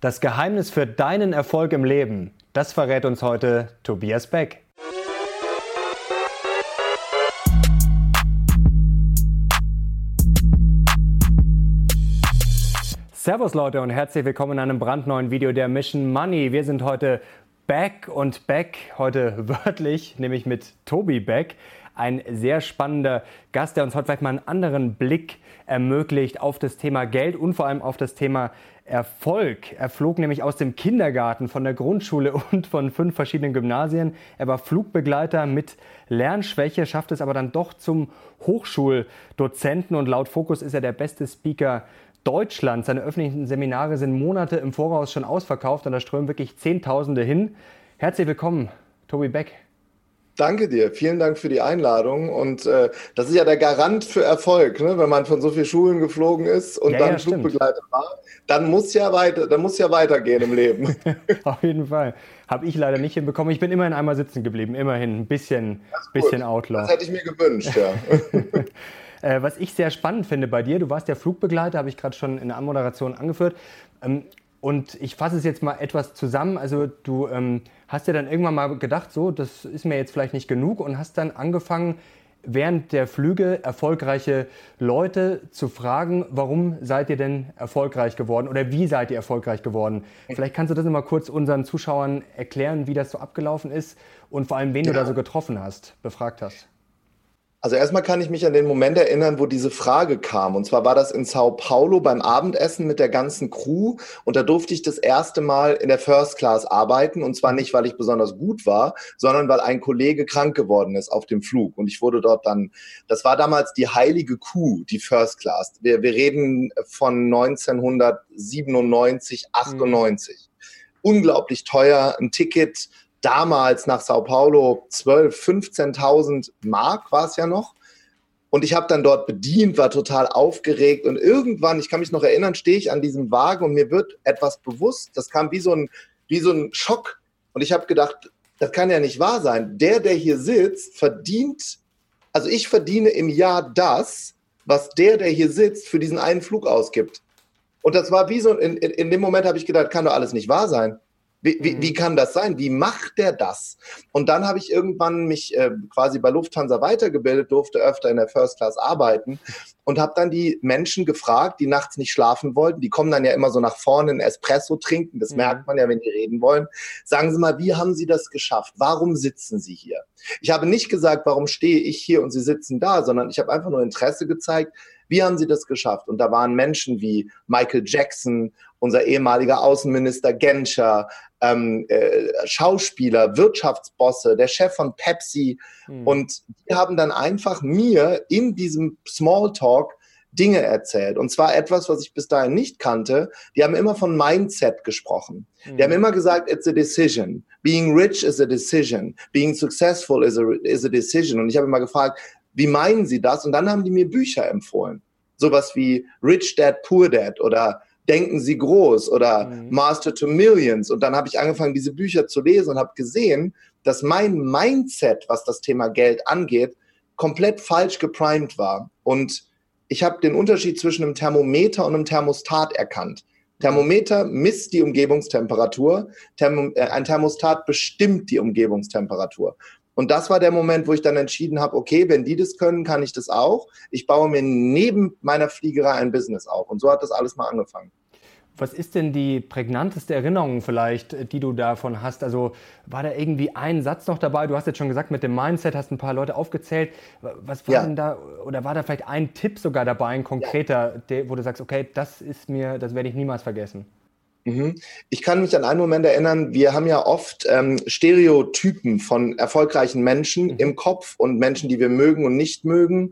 Das Geheimnis für deinen Erfolg im Leben, das verrät uns heute Tobias Beck. Servus Leute und herzlich willkommen in einem brandneuen Video der Mission Money. Wir sind heute back und back, heute wörtlich, nämlich mit Tobi Beck. Ein sehr spannender Gast, der uns heute vielleicht mal einen anderen Blick ermöglicht auf das Thema Geld und vor allem auf das Thema Erfolg. Er flog nämlich aus dem Kindergarten, von der Grundschule und von fünf verschiedenen Gymnasien. Er war Flugbegleiter mit Lernschwäche, schafft es aber dann doch zum Hochschuldozenten und laut Fokus ist er der beste Speaker Deutschland. Seine öffentlichen Seminare sind Monate im Voraus schon ausverkauft und da strömen wirklich Zehntausende hin. Herzlich willkommen, Tobi Beck. Danke dir, vielen Dank für die Einladung. Und äh, das ist ja der Garant für Erfolg, ne? wenn man von so vielen Schulen geflogen ist und ja, dann ja, Flugbegleiter war. Dann muss ja weiter, dann muss ja weitergehen im Leben. Auf jeden Fall. Habe ich leider nicht hinbekommen. Ich bin immerhin einmal sitzen geblieben, immerhin ein bisschen, bisschen Outlaw. Das hätte ich mir gewünscht, ja. Äh, was ich sehr spannend finde bei dir, du warst der Flugbegleiter, habe ich gerade schon in der Anmoderation angeführt. Ähm, und ich fasse es jetzt mal etwas zusammen. Also du ähm, hast dir dann irgendwann mal gedacht, so, das ist mir jetzt vielleicht nicht genug und hast dann angefangen, während der Flüge erfolgreiche Leute zu fragen, warum seid ihr denn erfolgreich geworden oder wie seid ihr erfolgreich geworden? Vielleicht kannst du das mal kurz unseren Zuschauern erklären, wie das so abgelaufen ist und vor allem, wen ja. du da so getroffen hast, befragt hast. Also erstmal kann ich mich an den Moment erinnern, wo diese Frage kam. Und zwar war das in Sao Paulo beim Abendessen mit der ganzen Crew. Und da durfte ich das erste Mal in der First Class arbeiten. Und zwar nicht, weil ich besonders gut war, sondern weil ein Kollege krank geworden ist auf dem Flug. Und ich wurde dort dann, das war damals die heilige Kuh, die First Class. Wir, wir reden von 1997, 98. Mhm. Unglaublich teuer, ein Ticket damals nach Sao Paulo 12, 15.000 Mark war es ja noch. Und ich habe dann dort bedient, war total aufgeregt und irgendwann, ich kann mich noch erinnern, stehe ich an diesem Wagen und mir wird etwas bewusst. Das kam wie so ein, wie so ein Schock. Und ich habe gedacht, das kann ja nicht wahr sein. Der, der hier sitzt, verdient, also ich verdiene im Jahr das, was der, der hier sitzt, für diesen einen Flug ausgibt. Und das war wie so, in, in, in dem Moment habe ich gedacht, kann doch alles nicht wahr sein. Wie, wie, wie, mhm. kann das sein? Wie macht der das? Und dann habe ich irgendwann mich äh, quasi bei Lufthansa weitergebildet, durfte öfter in der First Class arbeiten und habe dann die Menschen gefragt, die nachts nicht schlafen wollten. Die kommen dann ja immer so nach vorne einen Espresso trinken. Das mhm. merkt man ja, wenn die reden wollen. Sagen Sie mal, wie haben Sie das geschafft? Warum sitzen Sie hier? Ich habe nicht gesagt, warum stehe ich hier und Sie sitzen da, sondern ich habe einfach nur Interesse gezeigt. Wie haben Sie das geschafft? Und da waren Menschen wie Michael Jackson, unser ehemaliger Außenminister Genscher, ähm, äh, Schauspieler, Wirtschaftsbosse, der Chef von Pepsi. Mhm. Und die haben dann einfach mir in diesem Smalltalk Dinge erzählt. Und zwar etwas, was ich bis dahin nicht kannte. Die haben immer von Mindset gesprochen. Mhm. Die haben hm. immer gesagt, it's a decision. Being rich is a decision. Being successful is a, is a decision. Und ich habe immer gefragt, wie meinen Sie das? Und dann haben die mir Bücher empfohlen. Sowas wie Rich Dad, Poor Dad oder Denken Sie groß oder mhm. Master to Millions. Und dann habe ich angefangen, diese Bücher zu lesen und habe gesehen, dass mein Mindset, was das Thema Geld angeht, komplett falsch geprimed war. Und ich habe den Unterschied zwischen einem Thermometer und einem Thermostat erkannt. Thermometer misst die Umgebungstemperatur, Thermo, äh, ein Thermostat bestimmt die Umgebungstemperatur. Und das war der Moment, wo ich dann entschieden habe, okay, wenn die das können, kann ich das auch. Ich baue mir neben meiner Fliegerei ein Business auf. Und so hat das alles mal angefangen. Was ist denn die prägnanteste Erinnerung vielleicht, die du davon hast? Also war da irgendwie ein Satz noch dabei? Du hast jetzt schon gesagt, mit dem Mindset hast ein paar Leute aufgezählt. Was war ja. denn da, oder war da vielleicht ein Tipp sogar dabei, ein konkreter, ja. der, wo du sagst, okay, das ist mir, das werde ich niemals vergessen? Mhm. Ich kann mich an einen Moment erinnern, wir haben ja oft ähm, Stereotypen von erfolgreichen Menschen mhm. im Kopf und Menschen, die wir mögen und nicht mögen.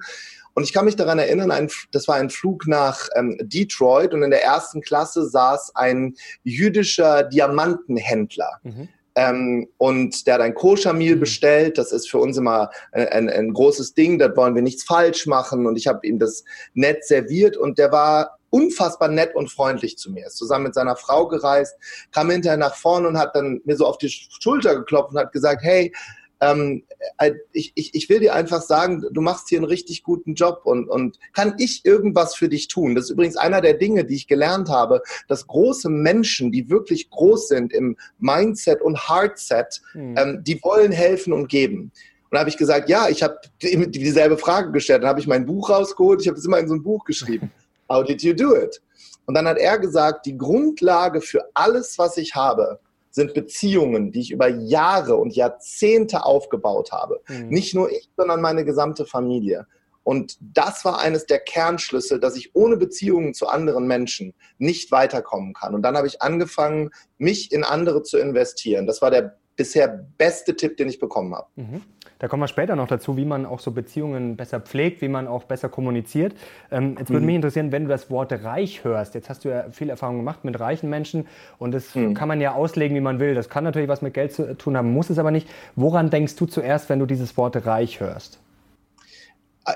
Und ich kann mich daran erinnern, ein, das war ein Flug nach ähm, Detroit und in der ersten Klasse saß ein jüdischer Diamantenhändler. Mhm. Ähm, und der hat ein Koscher-Meal mhm. bestellt. Das ist für uns immer ein, ein, ein großes Ding. Da wollen wir nichts falsch machen. Und ich habe ihm das nett serviert. Und der war unfassbar nett und freundlich zu mir. Ist zusammen mit seiner Frau gereist, kam hinterher nach vorne und hat dann mir so auf die Schulter geklopft und hat gesagt, hey, ähm, äh, ich, ich, ich will dir einfach sagen, du machst hier einen richtig guten Job und, und kann ich irgendwas für dich tun? Das ist übrigens einer der Dinge, die ich gelernt habe, dass große Menschen, die wirklich groß sind im Mindset und Heartset, mhm. ähm, die wollen helfen und geben. Und da habe ich gesagt, ja, ich habe dieselbe Frage gestellt. Dann habe ich mein Buch rausgeholt, ich habe es immer in so ein Buch geschrieben. How did you do it? Und dann hat er gesagt, die Grundlage für alles, was ich habe, sind Beziehungen, die ich über Jahre und Jahrzehnte aufgebaut habe. Mhm. Nicht nur ich, sondern meine gesamte Familie. Und das war eines der Kernschlüssel, dass ich ohne Beziehungen zu anderen Menschen nicht weiterkommen kann. Und dann habe ich angefangen, mich in andere zu investieren. Das war der bisher beste Tipp, den ich bekommen habe. Mhm. Da kommen wir später noch dazu, wie man auch so Beziehungen besser pflegt, wie man auch besser kommuniziert. Ähm, jetzt würde mhm. mich interessieren, wenn du das Wort reich hörst. Jetzt hast du ja viel Erfahrung gemacht mit reichen Menschen und das mhm. kann man ja auslegen, wie man will. Das kann natürlich was mit Geld zu tun haben, muss es aber nicht. Woran denkst du zuerst, wenn du dieses Wort reich hörst?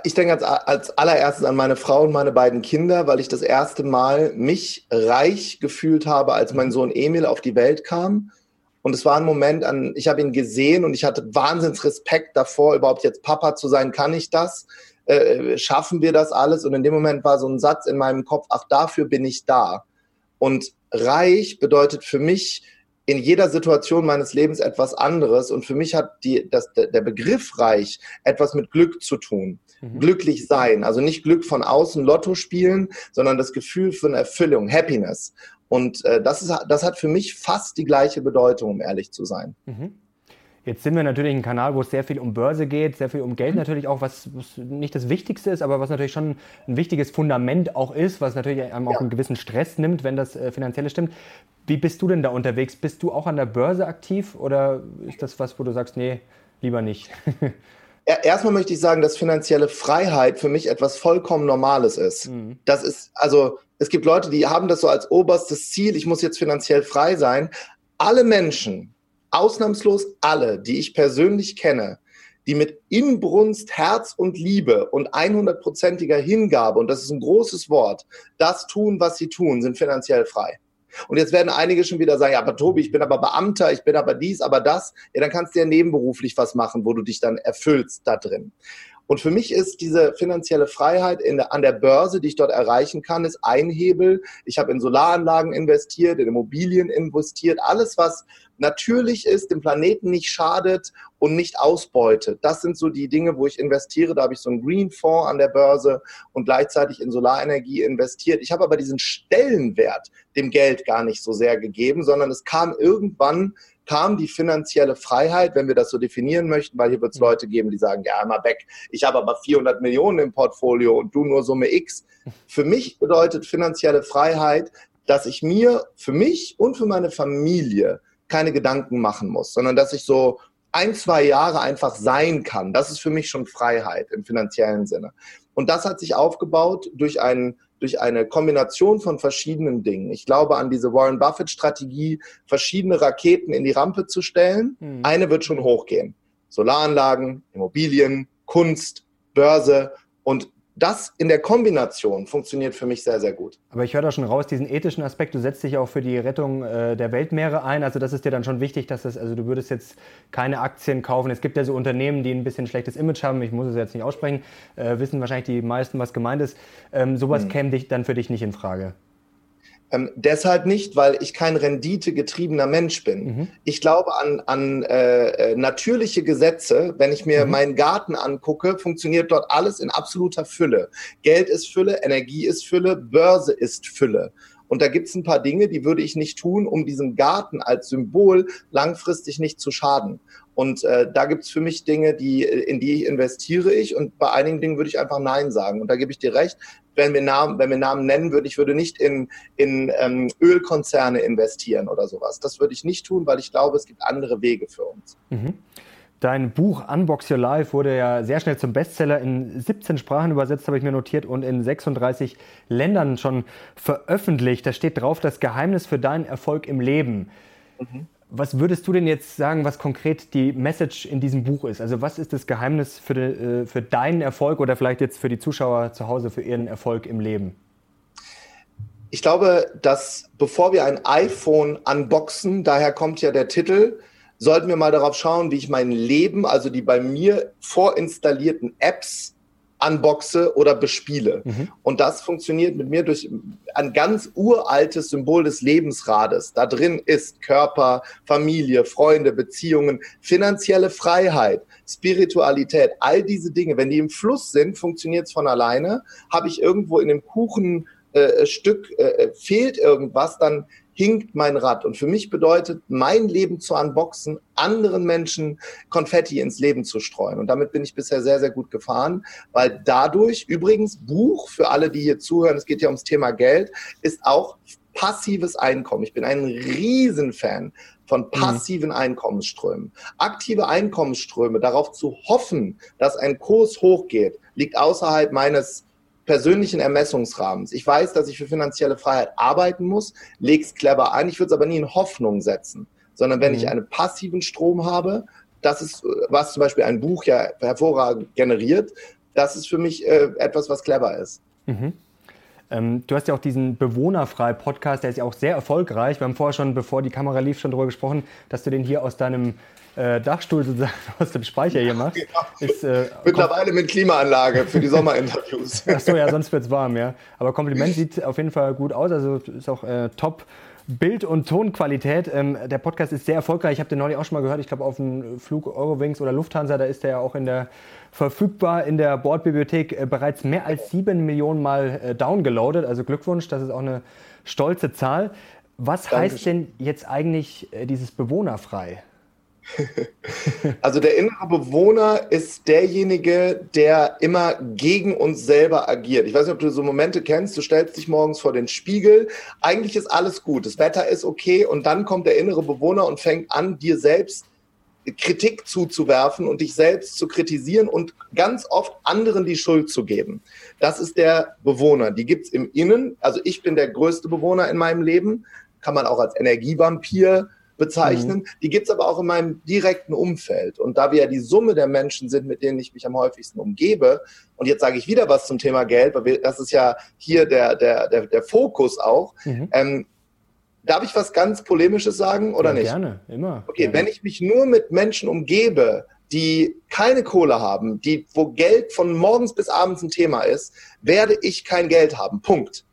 Ich denke als, als allererstes an meine Frau und meine beiden Kinder, weil ich das erste Mal mich reich gefühlt habe, als mein Sohn Emil auf die Welt kam und es war ein Moment, an, ich habe ihn gesehen und ich hatte wahnsinns Respekt davor, überhaupt jetzt Papa zu sein. Kann ich das? Äh, schaffen wir das alles? Und in dem Moment war so ein Satz in meinem Kopf, ach, dafür bin ich da. Und reich bedeutet für mich in jeder Situation meines Lebens etwas anderes. Und für mich hat die, das, der Begriff reich etwas mit Glück zu tun. Mhm. Glücklich sein. Also nicht Glück von außen, Lotto spielen, sondern das Gefühl von Erfüllung, Happiness. Und äh, das, ist, das hat für mich fast die gleiche Bedeutung, um ehrlich zu sein. Mhm. Jetzt sind wir natürlich ein Kanal, wo es sehr viel um Börse geht, sehr viel um Geld mhm. natürlich auch, was, was, nicht das Wichtigste ist, aber was natürlich schon ein wichtiges Fundament auch ist, was natürlich einem auch ja. einen gewissen Stress nimmt, wenn das äh, Finanzielle stimmt. Wie bist du denn da unterwegs? Bist du auch an der Börse aktiv oder ist das was, wo du sagst, nee, lieber nicht? Erstmal möchte ich sagen, dass finanzielle Freiheit für mich etwas vollkommen Normales ist. Mhm. Das ist, also es gibt Leute, die haben das so als oberstes Ziel, ich muss jetzt finanziell frei sein. Alle Menschen, ausnahmslos alle, die ich persönlich kenne, die mit Inbrunst, Herz und Liebe und 100%iger Hingabe, und das ist ein großes Wort, das tun, was sie tun, sind finanziell frei. Und jetzt werden einige schon wieder sagen, ja, aber Tobi, ich bin aber Beamter, ich bin aber dies, aber das. Ja, dann kannst du ja nebenberuflich was machen, wo du dich dann erfüllst da drin. Und für mich ist diese finanzielle Freiheit in, an der Börse, die ich dort erreichen kann, ist ein Hebel. Ich habe in Solaranlagen investiert, in Immobilien investiert, alles, was natürlich ist, dem Planeten nicht schadet und nicht ausbeutet. Das sind so die Dinge, wo ich investiere. Da habe ich so einen Green Fonds an der Börse und gleichzeitig in Solarenergie investiert. Ich habe aber diesen Stellenwert dem Geld gar nicht so sehr gegeben, sondern es kam irgendwann kam die finanzielle Freiheit, wenn wir das so definieren möchten, weil hier wird es mhm. Leute geben, die sagen, ja, mal weg, ich habe aber 400 Millionen im Portfolio und du nur Summe X. Für mich bedeutet finanzielle Freiheit, dass ich mir für mich und für meine Familie keine Gedanken machen muss, sondern dass ich so ein, zwei Jahre einfach sein kann. Das ist für mich schon Freiheit im finanziellen Sinne. Und das hat sich aufgebaut durch einen durch eine Kombination von verschiedenen Dingen. Ich glaube an diese Warren Buffett-Strategie, verschiedene Raketen in die Rampe zu stellen. Mhm. Eine wird schon hochgehen. Solaranlagen, Immobilien, Kunst, Börse und das in der Kombination funktioniert für mich sehr, sehr gut. Aber ich höre da schon raus, diesen ethischen Aspekt, du setzt dich auch für die Rettung äh, der Weltmeere ein. Also das ist dir dann schon wichtig, dass das, also du würdest jetzt keine Aktien kaufen. Es gibt ja so Unternehmen, die ein bisschen schlechtes Image haben, ich muss es jetzt nicht aussprechen, äh, wissen wahrscheinlich die meisten, was gemeint ist. Ähm, sowas hm. käme dich dann für dich nicht in Frage. Ähm, deshalb nicht, weil ich kein renditegetriebener Mensch bin. Mhm. Ich glaube an, an äh, äh, natürliche Gesetze. Wenn ich mir mhm. meinen Garten angucke, funktioniert dort alles in absoluter Fülle. Geld ist Fülle, Energie ist Fülle, Börse ist Fülle. Und da gibt es ein paar Dinge, die würde ich nicht tun, um diesem Garten als Symbol langfristig nicht zu schaden. Und äh, da gibt es für mich Dinge, die, in die investiere ich und bei einigen Dingen würde ich einfach Nein sagen. Und da gebe ich dir recht, wenn wir Namen, wenn wir Namen nennen würde, ich würde nicht in, in ähm, Ölkonzerne investieren oder sowas. Das würde ich nicht tun, weil ich glaube, es gibt andere Wege für uns. Mhm. Dein Buch Unbox Your Life wurde ja sehr schnell zum Bestseller in 17 Sprachen übersetzt, habe ich mir notiert, und in 36 Ländern schon veröffentlicht. Da steht drauf, das Geheimnis für deinen Erfolg im Leben. Mhm. Was würdest du denn jetzt sagen, was konkret die Message in diesem Buch ist? Also was ist das Geheimnis für, de, äh, für deinen Erfolg oder vielleicht jetzt für die Zuschauer zu Hause für ihren Erfolg im Leben? Ich glaube, dass bevor wir ein iPhone unboxen, daher kommt ja der Titel, sollten wir mal darauf schauen, wie ich mein Leben, also die bei mir vorinstallierten Apps unboxe oder bespiele. Mhm. Und das funktioniert mit mir durch ein ganz uraltes Symbol des Lebensrades. Da drin ist Körper, Familie, Freunde, Beziehungen, finanzielle Freiheit, Spiritualität, all diese Dinge. Wenn die im Fluss sind, funktioniert es von alleine. Habe ich irgendwo in dem Kuchenstück äh, äh, fehlt irgendwas, dann hinkt mein Rad. Und für mich bedeutet mein Leben zu unboxen, anderen Menschen Konfetti ins Leben zu streuen. Und damit bin ich bisher sehr, sehr gut gefahren, weil dadurch, übrigens, Buch für alle, die hier zuhören, es geht ja ums Thema Geld, ist auch passives Einkommen. Ich bin ein Riesenfan von mhm. passiven Einkommensströmen. Aktive Einkommensströme, darauf zu hoffen, dass ein Kurs hochgeht, liegt außerhalb meines persönlichen Ermessungsrahmens. Ich weiß, dass ich für finanzielle Freiheit arbeiten muss, lege es clever ein. Ich würde es aber nie in Hoffnung setzen, sondern wenn mhm. ich einen passiven Strom habe, das ist, was zum Beispiel ein Buch ja hervorragend generiert, das ist für mich äh, etwas, was clever ist. Mhm. Ähm, du hast ja auch diesen Bewohnerfrei-Podcast, der ist ja auch sehr erfolgreich. Wir haben vorher schon, bevor die Kamera lief, schon darüber gesprochen, dass du den hier aus deinem äh, Dachstuhl sozusagen aus dem Speicher hier machst. Ja, ist, äh, Mittlerweile mit Klimaanlage für die Sommerinterviews. Achso, ja, sonst wird es warm, ja. Aber Kompliment sieht auf jeden Fall gut aus, also ist auch äh, top. Bild- und Tonqualität. Ähm, der Podcast ist sehr erfolgreich. Ich habe den neulich auch schon mal gehört. Ich glaube, auf dem Flug Eurowings oder Lufthansa, da ist der ja auch in der verfügbar in der Bordbibliothek äh, bereits mehr als sieben Millionen Mal äh, downgeloadet. Also Glückwunsch, das ist auch eine stolze Zahl. Was Dankeschön. heißt denn jetzt eigentlich äh, dieses bewohnerfrei? Also der innere Bewohner ist derjenige, der immer gegen uns selber agiert. Ich weiß nicht, ob du so Momente kennst, du stellst dich morgens vor den Spiegel, eigentlich ist alles gut, das Wetter ist okay und dann kommt der innere Bewohner und fängt an, dir selbst Kritik zuzuwerfen und dich selbst zu kritisieren und ganz oft anderen die Schuld zu geben. Das ist der Bewohner. Die gibt es im Innen. Also ich bin der größte Bewohner in meinem Leben. Kann man auch als Energievampir bezeichnen. Mhm. Die gibt's aber auch in meinem direkten Umfeld. Und da wir ja die Summe der Menschen sind, mit denen ich mich am häufigsten umgebe, und jetzt sage ich wieder was zum Thema Geld, weil wir, das ist ja hier der, der, der, der Fokus auch. Mhm. Ähm, darf ich was ganz Polemisches sagen oder ja, nicht? Gerne, immer. Okay, gerne. wenn ich mich nur mit Menschen umgebe, die keine Kohle haben, die, wo Geld von morgens bis abends ein Thema ist, werde ich kein Geld haben. Punkt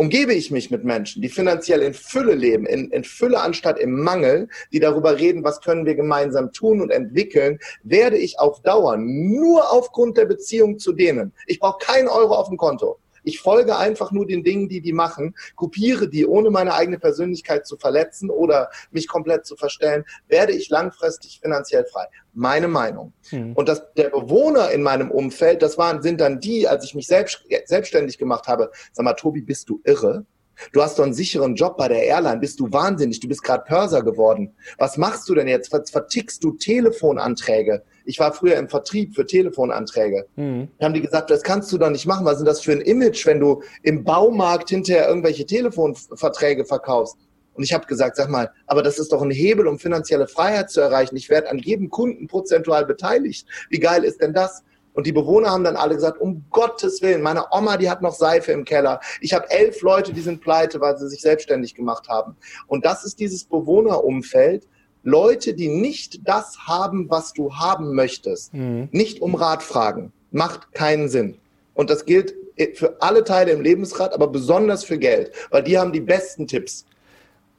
umgebe ich mich mit Menschen, die finanziell in Fülle leben, in, in Fülle anstatt im Mangel, die darüber reden, was können wir gemeinsam tun und entwickeln, werde ich auf Dauer nur aufgrund der Beziehung zu denen. Ich brauche keinen Euro auf dem Konto. Ich folge einfach nur den Dingen, die die machen, kopiere die, ohne meine eigene Persönlichkeit zu verletzen oder mich komplett zu verstellen, werde ich langfristig finanziell frei. Meine Meinung. Hm. Und das, der Bewohner in meinem Umfeld, das waren, sind dann die, als ich mich selbst, selbstständig gemacht habe, sag mal, Tobi, bist du irre? Du hast doch einen sicheren Job bei der Airline. Bist du wahnsinnig? Du bist gerade Pörser geworden. Was machst du denn jetzt? Vertickst du Telefonanträge? Ich war früher im Vertrieb für Telefonanträge. Mhm. Da haben die gesagt, das kannst du doch nicht machen. Was ist das für ein Image, wenn du im Baumarkt hinterher irgendwelche Telefonverträge verkaufst? Und ich habe gesagt, sag mal, aber das ist doch ein Hebel, um finanzielle Freiheit zu erreichen. Ich werde an jedem Kunden prozentual beteiligt. Wie geil ist denn das? Und die Bewohner haben dann alle gesagt, um Gottes Willen, meine Oma, die hat noch Seife im Keller. Ich habe elf Leute, die sind pleite, weil sie sich selbstständig gemacht haben. Und das ist dieses Bewohnerumfeld. Leute, die nicht das haben, was du haben möchtest, mhm. nicht um Rat fragen, macht keinen Sinn. Und das gilt für alle Teile im Lebensrat, aber besonders für Geld, weil die haben die besten Tipps.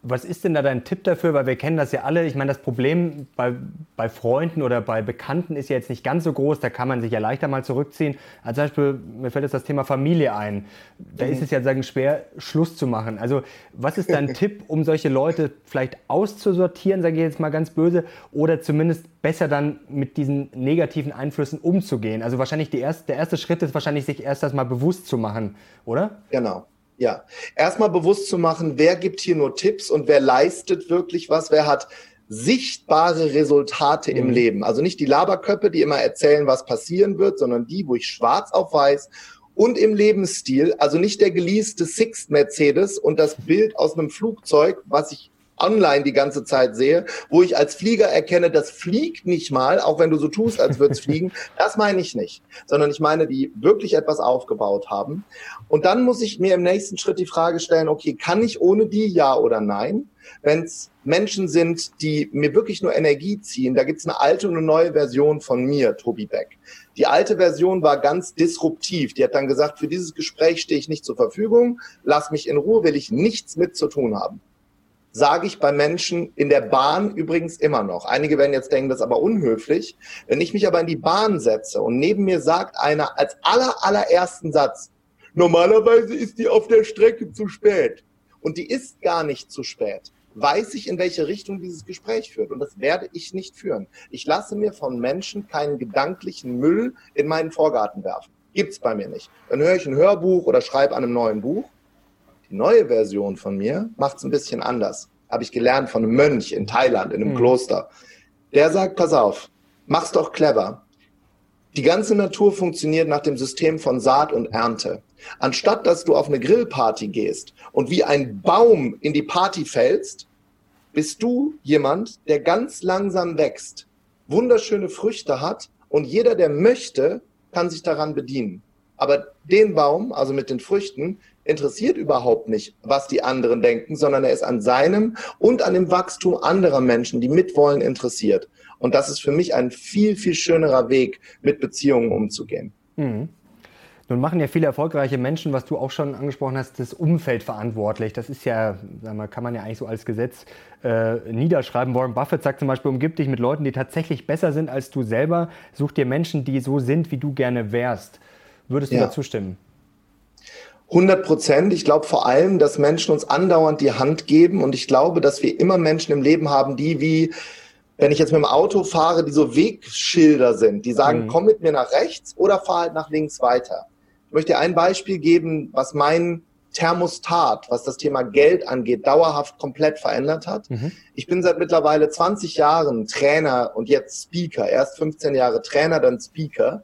Was ist denn da dein Tipp dafür? Weil wir kennen das ja alle. Ich meine, das Problem bei, bei Freunden oder bei Bekannten ist ja jetzt nicht ganz so groß. Da kann man sich ja leichter mal zurückziehen. Zum Beispiel, mir fällt jetzt das Thema Familie ein. Da mhm. ist es ja sagen, schwer, Schluss zu machen. Also was ist dein Tipp, um solche Leute vielleicht auszusortieren, sage ich jetzt mal ganz böse, oder zumindest besser dann mit diesen negativen Einflüssen umzugehen? Also wahrscheinlich erste, der erste Schritt ist wahrscheinlich, sich erst das mal bewusst zu machen, oder? Genau. Ja, erstmal bewusst zu machen, wer gibt hier nur Tipps und wer leistet wirklich was, wer hat sichtbare Resultate mhm. im Leben. Also nicht die Laberköpfe, die immer erzählen, was passieren wird, sondern die, wo ich schwarz auf weiß und im Lebensstil, also nicht der geleaste Sixt Mercedes und das Bild aus einem Flugzeug, was ich online die ganze Zeit sehe, wo ich als Flieger erkenne, das fliegt nicht mal, auch wenn du so tust, als würde es fliegen. Das meine ich nicht, sondern ich meine, die wirklich etwas aufgebaut haben. Und dann muss ich mir im nächsten Schritt die Frage stellen, okay, kann ich ohne die ja oder nein? Wenn es Menschen sind, die mir wirklich nur Energie ziehen, da gibt es eine alte und eine neue Version von mir, Tobi Beck. Die alte Version war ganz disruptiv. Die hat dann gesagt, für dieses Gespräch stehe ich nicht zur Verfügung, lass mich in Ruhe, will ich nichts mit zu tun haben sage ich bei Menschen in der Bahn übrigens immer noch. Einige werden jetzt denken, das ist aber unhöflich. Wenn ich mich aber in die Bahn setze und neben mir sagt einer als aller, allerersten Satz, normalerweise ist die auf der Strecke zu spät. Und die ist gar nicht zu spät. Weiß ich, in welche Richtung dieses Gespräch führt. Und das werde ich nicht führen. Ich lasse mir von Menschen keinen gedanklichen Müll in meinen Vorgarten werfen. Gibt's bei mir nicht. Dann höre ich ein Hörbuch oder schreibe an einem neuen Buch neue Version von mir macht es ein bisschen anders. Habe ich gelernt von einem Mönch in Thailand, in einem mhm. Kloster. Der sagt, pass auf, mach's doch clever. Die ganze Natur funktioniert nach dem System von Saat und Ernte. Anstatt dass du auf eine Grillparty gehst und wie ein Baum in die Party fällst, bist du jemand, der ganz langsam wächst, wunderschöne Früchte hat und jeder, der möchte, kann sich daran bedienen. Aber den Baum, also mit den Früchten, interessiert überhaupt nicht, was die anderen denken, sondern er ist an seinem und an dem Wachstum anderer Menschen, die mitwollen, interessiert. Und das ist für mich ein viel, viel schönerer Weg, mit Beziehungen umzugehen. Mhm. Nun machen ja viele erfolgreiche Menschen, was du auch schon angesprochen hast, das Umfeld verantwortlich. Das ist ja, sag mal, kann man ja eigentlich so als Gesetz äh, niederschreiben. Warren Buffett sagt zum Beispiel, umgib dich mit Leuten, die tatsächlich besser sind als du selber. Such dir Menschen, die so sind, wie du gerne wärst. Würdest du ja. dazu stimmen? 100 Prozent. Ich glaube vor allem, dass Menschen uns andauernd die Hand geben und ich glaube, dass wir immer Menschen im Leben haben, die wie, wenn ich jetzt mit dem Auto fahre, die so Wegschilder sind, die sagen, mhm. komm mit mir nach rechts oder fahr halt nach links weiter. Ich möchte dir ein Beispiel geben, was mein Thermostat, was das Thema Geld angeht, dauerhaft komplett verändert hat. Mhm. Ich bin seit mittlerweile 20 Jahren Trainer und jetzt Speaker. Erst 15 Jahre Trainer, dann Speaker.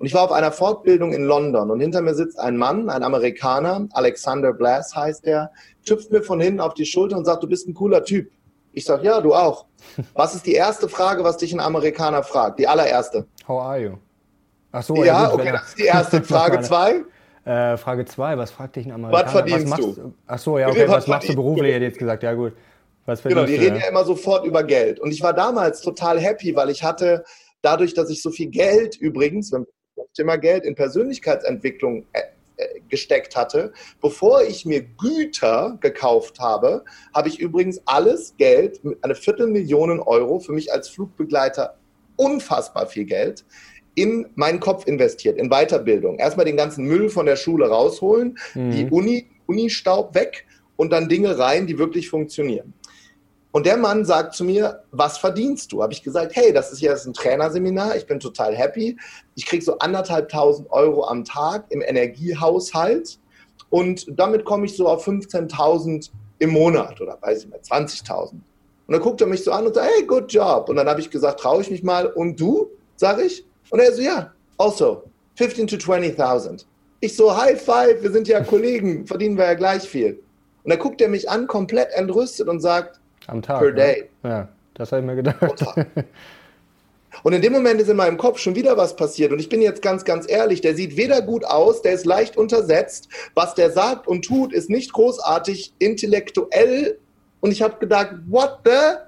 Und ich war auf einer Fortbildung in London und hinter mir sitzt ein Mann, ein Amerikaner, Alexander Blass heißt er, tüpft mir von hinten auf die Schulter und sagt, du bist ein cooler Typ. Ich sage, ja, du auch. Was ist die erste Frage, was dich ein Amerikaner fragt? Die allererste. How are you? Ach so, ja, ja okay, das ist die erste. Frage zwei. Äh, Frage zwei, was fragt dich ein Amerikaner? Was verdienst was du? Ach so, ja, okay, was, was machst du beruflich, hätte jetzt gesagt, ja gut. Was genau, die reden ja immer sofort über Geld. Und ich war damals total happy, weil ich hatte, dadurch, dass ich so viel Geld übrigens, wenn Thema Geld in Persönlichkeitsentwicklung äh, äh, gesteckt hatte. Bevor ich mir Güter gekauft habe, habe ich übrigens alles Geld, eine Viertelmillion Euro, für mich als Flugbegleiter unfassbar viel Geld, in meinen Kopf investiert, in Weiterbildung. Erstmal den ganzen Müll von der Schule rausholen, mhm. die Uni, Uni-Staub weg und dann Dinge rein, die wirklich funktionieren. Und der Mann sagt zu mir, was verdienst du? Habe ich gesagt, hey, das ist jetzt ein Trainerseminar, ich bin total happy. Ich kriege so anderthalbtausend Euro am Tag im Energiehaushalt und damit komme ich so auf 15.000 im Monat oder weiß ich mehr, 20.000. Und dann guckt er mich so an und sagt, hey, good job. Und dann habe ich gesagt, traue ich mich mal. Und du? Sage ich. Und er so, ja, also 15 to 20.000. Ich so, High Five, wir sind ja Kollegen, verdienen wir ja gleich viel. Und dann guckt er mich an, komplett entrüstet und sagt, am Tag. Per day. Ne? Ja, das habe ich mir gedacht. Und in dem Moment ist in meinem Kopf schon wieder was passiert. Und ich bin jetzt ganz, ganz ehrlich, der sieht weder gut aus, der ist leicht untersetzt. Was der sagt und tut, ist nicht großartig intellektuell. Und ich habe gedacht, what the?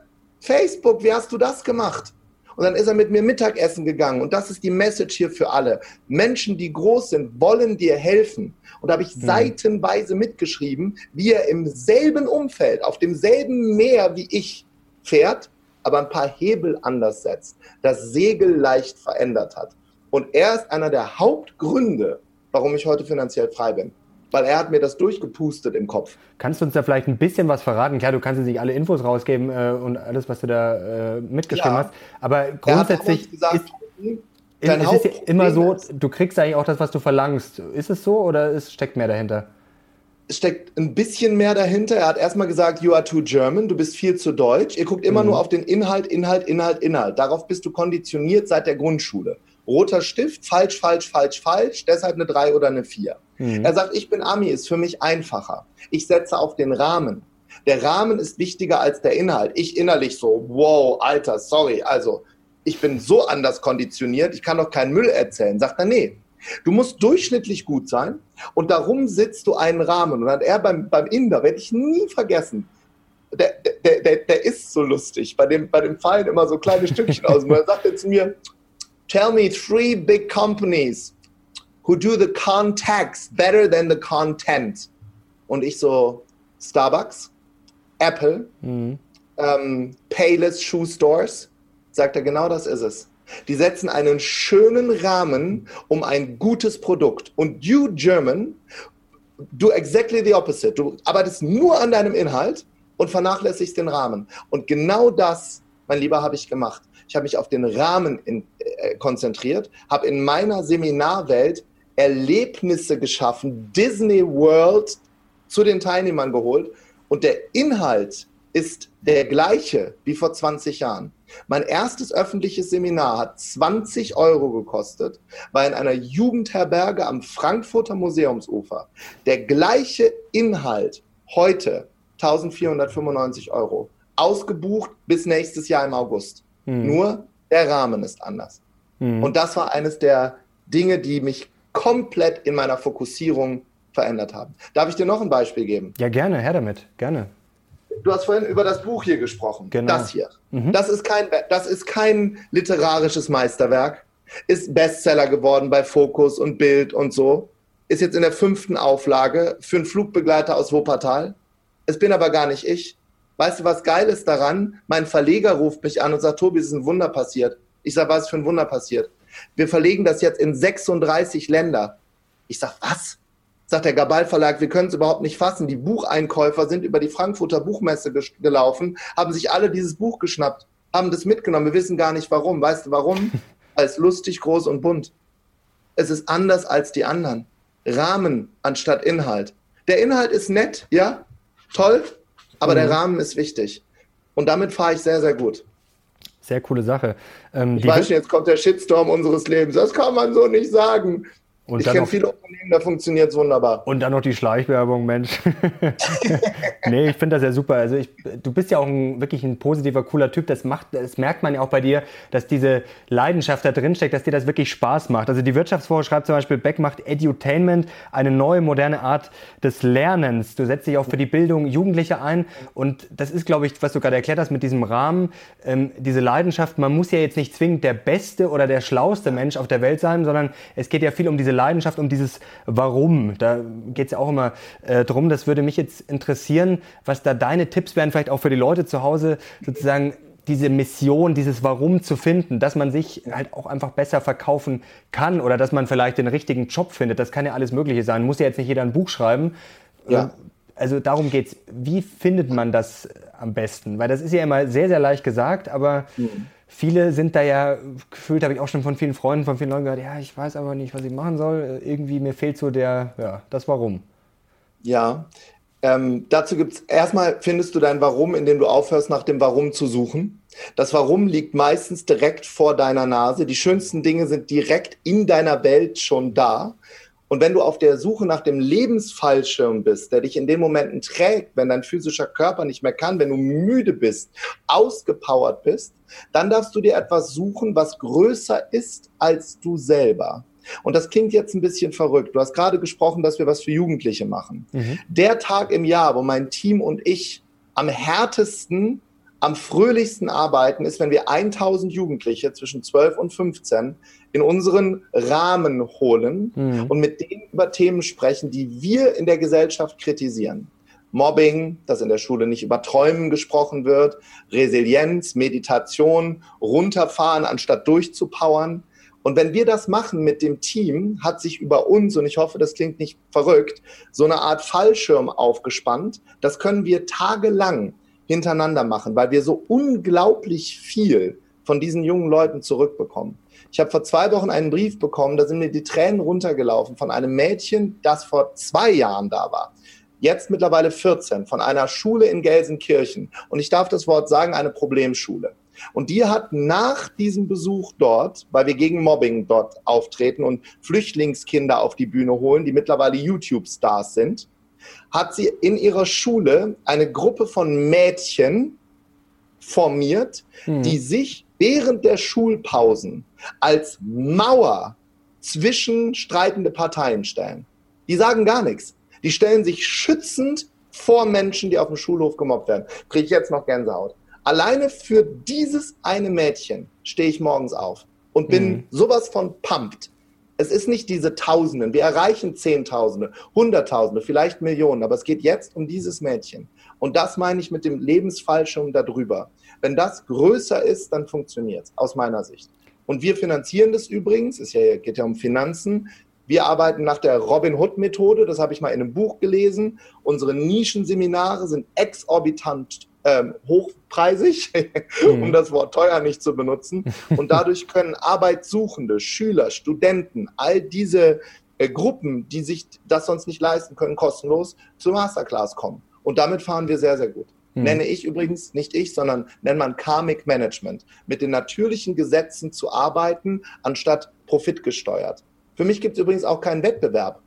Facebook, wie hast du das gemacht? Und dann ist er mit mir Mittagessen gegangen. Und das ist die Message hier für alle. Menschen, die groß sind, wollen dir helfen. Und da habe ich mhm. seitenweise mitgeschrieben, wie er im selben Umfeld, auf demselben Meer wie ich fährt, aber ein paar Hebel anders setzt, das Segel leicht verändert hat. Und er ist einer der Hauptgründe, warum ich heute finanziell frei bin weil er hat mir das durchgepustet im Kopf. Kannst du uns da vielleicht ein bisschen was verraten? Klar, du kannst jetzt nicht alle Infos rausgeben äh, und alles, was du da äh, mitgeschrieben ja. hast, aber grundsätzlich gesagt, ist, es ist ja immer so, du kriegst eigentlich auch das, was du verlangst. Ist es so oder ist, steckt mehr dahinter? Es steckt ein bisschen mehr dahinter. Er hat erstmal gesagt, you are too German, du bist viel zu deutsch. Ihr guckt immer mhm. nur auf den Inhalt, Inhalt, Inhalt, Inhalt. Darauf bist du konditioniert seit der Grundschule. Roter Stift, falsch, falsch, falsch, falsch, deshalb eine 3 oder eine 4. Mhm. Er sagt, ich bin Ami, ist für mich einfacher. Ich setze auf den Rahmen. Der Rahmen ist wichtiger als der Inhalt. Ich innerlich so, wow, Alter, sorry, also ich bin so anders konditioniert, ich kann doch keinen Müll erzählen. Sagt er, nee, Du musst durchschnittlich gut sein und darum sitzt du einen Rahmen. Und dann hat er beim, beim Inder, werde ich nie vergessen, der, der, der, der ist so lustig. Bei dem, bei dem fallen immer so kleine Stückchen aus. Und er sagte zu mir, tell me three big companies who do the context better than the content. Und ich so, Starbucks, Apple, mhm. ähm, Payless Shoe Stores. Sagt er, genau das ist es. Die setzen einen schönen Rahmen um ein gutes Produkt. Und you German, do exactly the opposite. Du arbeitest nur an deinem Inhalt und vernachlässigst den Rahmen. Und genau das, mein Lieber, habe ich gemacht. Ich habe mich auf den Rahmen in, äh, konzentriert, habe in meiner Seminarwelt Erlebnisse geschaffen, Disney World zu den Teilnehmern geholt und der Inhalt ist der gleiche wie vor 20 Jahren. Mein erstes öffentliches Seminar hat 20 Euro gekostet, war in einer Jugendherberge am Frankfurter Museumsufer. Der gleiche Inhalt heute 1495 Euro. Ausgebucht bis nächstes Jahr im August. Hm. Nur der Rahmen ist anders. Hm. Und das war eines der Dinge, die mich komplett in meiner Fokussierung verändert haben. Darf ich dir noch ein Beispiel geben? Ja, gerne, her damit, gerne. Du hast vorhin über das Buch hier gesprochen. Genau. Das hier. Mhm. Das, ist kein, das ist kein literarisches Meisterwerk. Ist Bestseller geworden bei Focus und Bild und so. Ist jetzt in der fünften Auflage für einen Flugbegleiter aus Wuppertal. Es bin aber gar nicht ich. Weißt du, was geil ist daran? Mein Verleger ruft mich an und sagt, Tobi, es ist ein Wunder passiert. Ich sage, was für ein Wunder passiert? Wir verlegen das jetzt in 36 Länder. Ich sage, was? Sagt der Gabal Verlag, wir können es überhaupt nicht fassen. Die Bucheinkäufer sind über die Frankfurter Buchmesse gelaufen, haben sich alle dieses Buch geschnappt, haben das mitgenommen. Wir wissen gar nicht warum. Weißt du warum? Als lustig, groß und bunt. Es ist anders als die anderen. Rahmen anstatt Inhalt. Der Inhalt ist nett, ja, toll, aber mhm. der Rahmen ist wichtig. Und damit fahre ich sehr, sehr gut. Sehr coole Sache. Ähm, ich weiß schon, jetzt kommt der Shitstorm unseres Lebens. Das kann man so nicht sagen. Und ich kenne viele Unternehmen, da funktioniert es wunderbar. Und dann noch die Schleichwerbung, Mensch. nee, ich finde das ja super. Also ich, du bist ja auch ein, wirklich ein positiver, cooler Typ. Das, macht, das merkt man ja auch bei dir, dass diese Leidenschaft da drin steckt, dass dir das wirklich Spaß macht. Also die Wirtschaftswoche schreibt zum Beispiel, Beck macht Edutainment, eine neue, moderne Art des Lernens. Du setzt dich auch für die Bildung Jugendlicher ein. Und das ist, glaube ich, was du gerade erklärt hast mit diesem Rahmen, ähm, diese Leidenschaft. Man muss ja jetzt nicht zwingend der beste oder der schlauste Mensch auf der Welt sein, sondern es geht ja viel um diese Leidenschaft, um dieses Warum. Da geht es ja auch immer äh, drum. Das würde mich jetzt interessieren, was da deine Tipps wären, vielleicht auch für die Leute zu Hause, sozusagen diese Mission, dieses Warum zu finden, dass man sich halt auch einfach besser verkaufen kann oder dass man vielleicht den richtigen Job findet. Das kann ja alles Mögliche sein. Muss ja jetzt nicht jeder ein Buch schreiben. Ja. Also darum geht's. Wie findet man das am besten? Weil das ist ja immer sehr, sehr leicht gesagt, aber mhm viele sind da ja gefühlt, habe ich auch schon von vielen Freunden, von vielen Leuten gehört, ja, ich weiß aber nicht, was ich machen soll. Irgendwie mir fehlt so der, ja, das Warum. Ja, ähm, dazu gibt es erstmal findest du dein Warum, indem du aufhörst, nach dem Warum zu suchen. Das Warum liegt meistens direkt vor deiner Nase. Die schönsten Dinge sind direkt in deiner Welt schon da. Und wenn du auf der Suche nach dem Lebensfallschirm bist, der dich in den Momenten trägt, wenn dein physischer Körper nicht mehr kann, wenn du müde bist, ausgepowert bist, dann darfst du dir etwas suchen, was größer ist als du selber. Und das klingt jetzt ein bisschen verrückt. Du hast gerade gesprochen, dass wir was für Jugendliche machen. Mhm. Der Tag im Jahr, wo mein Team und ich am härtesten am fröhlichsten arbeiten, ist, wenn wir 1000 Jugendliche zwischen 12 und 15 in unseren Rahmen holen mhm. und mit denen über Themen sprechen, die wir in der Gesellschaft kritisieren. Mobbing, dass in der Schule nicht über Träumen gesprochen wird, Resilienz, Meditation, runterfahren anstatt durchzupowern. Und wenn wir das machen mit dem Team, hat sich über uns, und ich hoffe, das klingt nicht verrückt, so eine Art Fallschirm aufgespannt. Das können wir tagelang hintereinander machen, weil wir so unglaublich viel von diesen jungen Leuten zurückbekommen. Ich habe vor zwei Wochen einen Brief bekommen, da sind mir die Tränen runtergelaufen von einem Mädchen, das vor zwei Jahren da war. Jetzt mittlerweile 14, von einer Schule in Gelsenkirchen. Und ich darf das Wort sagen, eine Problemschule. Und die hat nach diesem Besuch dort, weil wir gegen Mobbing dort auftreten und Flüchtlingskinder auf die Bühne holen, die mittlerweile YouTube-Stars sind, hat sie in ihrer Schule eine Gruppe von Mädchen formiert, mhm. die sich während der Schulpausen als Mauer zwischen streitende Parteien stellen. Die sagen gar nichts. Die stellen sich schützend vor Menschen, die auf dem Schulhof gemobbt werden. Kriege ich jetzt noch Gänsehaut. Alleine für dieses eine Mädchen stehe ich morgens auf und bin mhm. sowas von pumped. Es ist nicht diese Tausenden. Wir erreichen Zehntausende, Hunderttausende, vielleicht Millionen, aber es geht jetzt um dieses Mädchen. Und das meine ich mit dem Lebensfallschirm darüber. Wenn das größer ist, dann funktioniert es, aus meiner Sicht. Und wir finanzieren das übrigens, es geht ja um Finanzen. Wir arbeiten nach der Robin Hood Methode, das habe ich mal in einem Buch gelesen. Unsere Nischenseminare sind exorbitant ähm, hochpreisig, um mhm. das Wort teuer nicht zu benutzen. Und dadurch können Arbeitssuchende, Schüler, Studenten, all diese äh, Gruppen, die sich das sonst nicht leisten können, kostenlos zur Masterclass kommen. Und damit fahren wir sehr, sehr gut. Mhm. Nenne ich übrigens, nicht ich, sondern nennt man Karmic Management. Mit den natürlichen Gesetzen zu arbeiten, anstatt profitgesteuert. Für mich gibt es übrigens auch keinen Wettbewerb.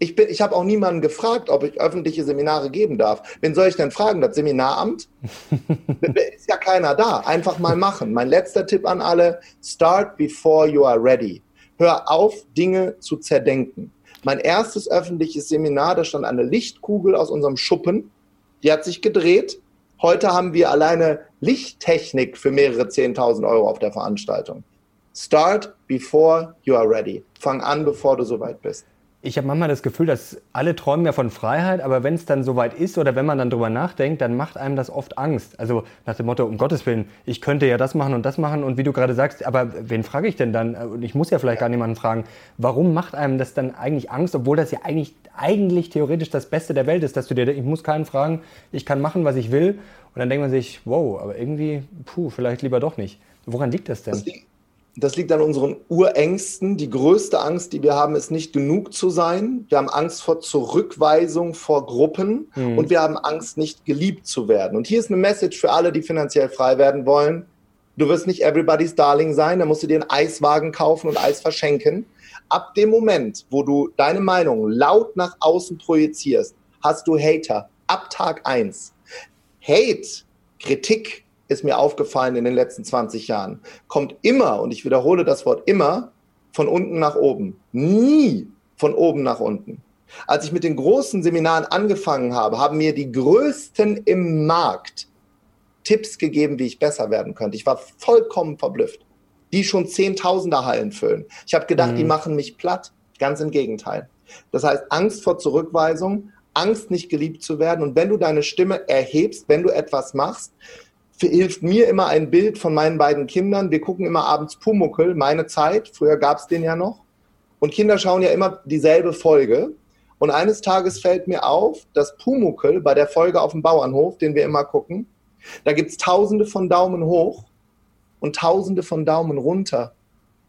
Ich, bin, ich habe auch niemanden gefragt, ob ich öffentliche Seminare geben darf. Wen soll ich denn fragen? Das Seminaramt? ist ja keiner da. Einfach mal machen. Mein letzter Tipp an alle, start before you are ready. Hör auf, Dinge zu zerdenken. Mein erstes öffentliches Seminar, da stand eine Lichtkugel aus unserem Schuppen. Die hat sich gedreht. Heute haben wir alleine Lichttechnik für mehrere 10.000 Euro auf der Veranstaltung. Start before you are ready. Fang an, bevor du soweit bist ich habe manchmal das Gefühl, dass alle träumen ja von Freiheit, aber wenn es dann soweit ist oder wenn man dann drüber nachdenkt, dann macht einem das oft Angst. Also nach dem Motto, um Gottes Willen, ich könnte ja das machen und das machen und wie du gerade sagst, aber wen frage ich denn dann? Und ich muss ja vielleicht gar niemanden fragen, warum macht einem das dann eigentlich Angst, obwohl das ja eigentlich, eigentlich theoretisch das Beste der Welt ist, dass du dir, ich muss keinen fragen, ich kann machen, was ich will. Und dann denkt man sich, wow, aber irgendwie, puh, vielleicht lieber doch nicht. Woran liegt das denn? Das liegt das liegt an unseren Urängsten. Die größte Angst, die wir haben, ist nicht genug zu sein. Wir haben Angst vor Zurückweisung vor Gruppen mhm. und wir haben Angst, nicht geliebt zu werden. Und hier ist eine Message für alle, die finanziell frei werden wollen. Du wirst nicht everybody's Darling sein, da musst du dir einen Eiswagen kaufen und Eis verschenken. Ab dem Moment, wo du deine Meinung laut nach außen projizierst, hast du Hater. Ab Tag 1. Hate, Kritik, ist mir aufgefallen in den letzten 20 Jahren, kommt immer, und ich wiederhole das Wort immer, von unten nach oben. Nie von oben nach unten. Als ich mit den großen Seminaren angefangen habe, haben mir die Größten im Markt Tipps gegeben, wie ich besser werden könnte. Ich war vollkommen verblüfft. Die schon Zehntausender Hallen füllen. Ich habe gedacht, mhm. die machen mich platt. Ganz im Gegenteil. Das heißt, Angst vor Zurückweisung, Angst, nicht geliebt zu werden. Und wenn du deine Stimme erhebst, wenn du etwas machst, hilft mir immer ein Bild von meinen beiden Kindern. Wir gucken immer abends Pumuckel, meine Zeit, früher gab es den ja noch. Und Kinder schauen ja immer dieselbe Folge. Und eines Tages fällt mir auf, dass Pumuckel bei der Folge auf dem Bauernhof, den wir immer gucken, da gibt es tausende von Daumen hoch und tausende von Daumen runter.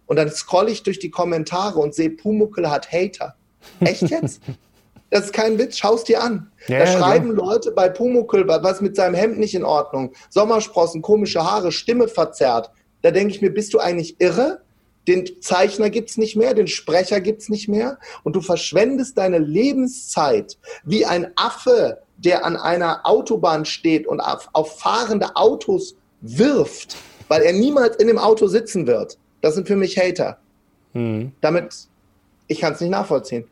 Und dann scrolle ich durch die Kommentare und sehe, Pumuckel hat Hater. Echt jetzt? Das ist kein Witz, schau es dir an. Ja, da schreiben ja. Leute bei Pumuckl, was mit seinem Hemd nicht in Ordnung, Sommersprossen, komische Haare, Stimme verzerrt. Da denke ich mir, bist du eigentlich irre? Den Zeichner gibt es nicht mehr, den Sprecher gibt es nicht mehr und du verschwendest deine Lebenszeit wie ein Affe, der an einer Autobahn steht und auf, auf fahrende Autos wirft, weil er niemals in dem Auto sitzen wird. Das sind für mich Hater. Hm. Damit, ich kann es nicht nachvollziehen.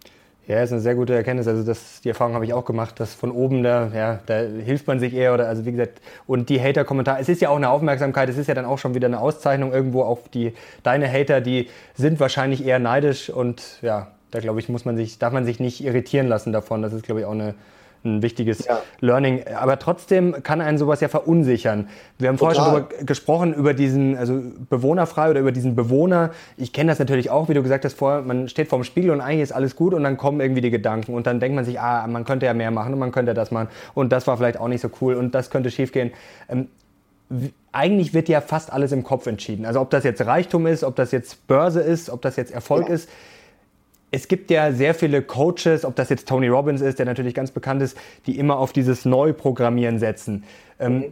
Ja, ist eine sehr gute Erkenntnis. Also das, die Erfahrung habe ich auch gemacht, dass von oben da, ja, da hilft man sich eher oder also wie gesagt, und die Hater-Kommentare, es ist ja auch eine Aufmerksamkeit, es ist ja dann auch schon wieder eine Auszeichnung irgendwo auf die, deine Hater, die sind wahrscheinlich eher neidisch und ja, da glaube ich, muss man sich, darf man sich nicht irritieren lassen davon. Das ist, glaube ich, auch eine, ein wichtiges ja. Learning. Aber trotzdem kann einen sowas ja verunsichern. Wir haben Total. vorher schon darüber gesprochen, über diesen, also bewohnerfrei oder über diesen Bewohner. Ich kenne das natürlich auch, wie du gesagt hast vorher, man steht vorm Spiegel und eigentlich ist alles gut und dann kommen irgendwie die Gedanken und dann denkt man sich, ah, man könnte ja mehr machen und man könnte das machen und das war vielleicht auch nicht so cool und das könnte schiefgehen. Ähm, eigentlich wird ja fast alles im Kopf entschieden. Also ob das jetzt Reichtum ist, ob das jetzt Börse ist, ob das jetzt Erfolg ja. ist es gibt ja sehr viele Coaches, ob das jetzt Tony Robbins ist, der natürlich ganz bekannt ist, die immer auf dieses Neuprogrammieren setzen. Ähm, mhm.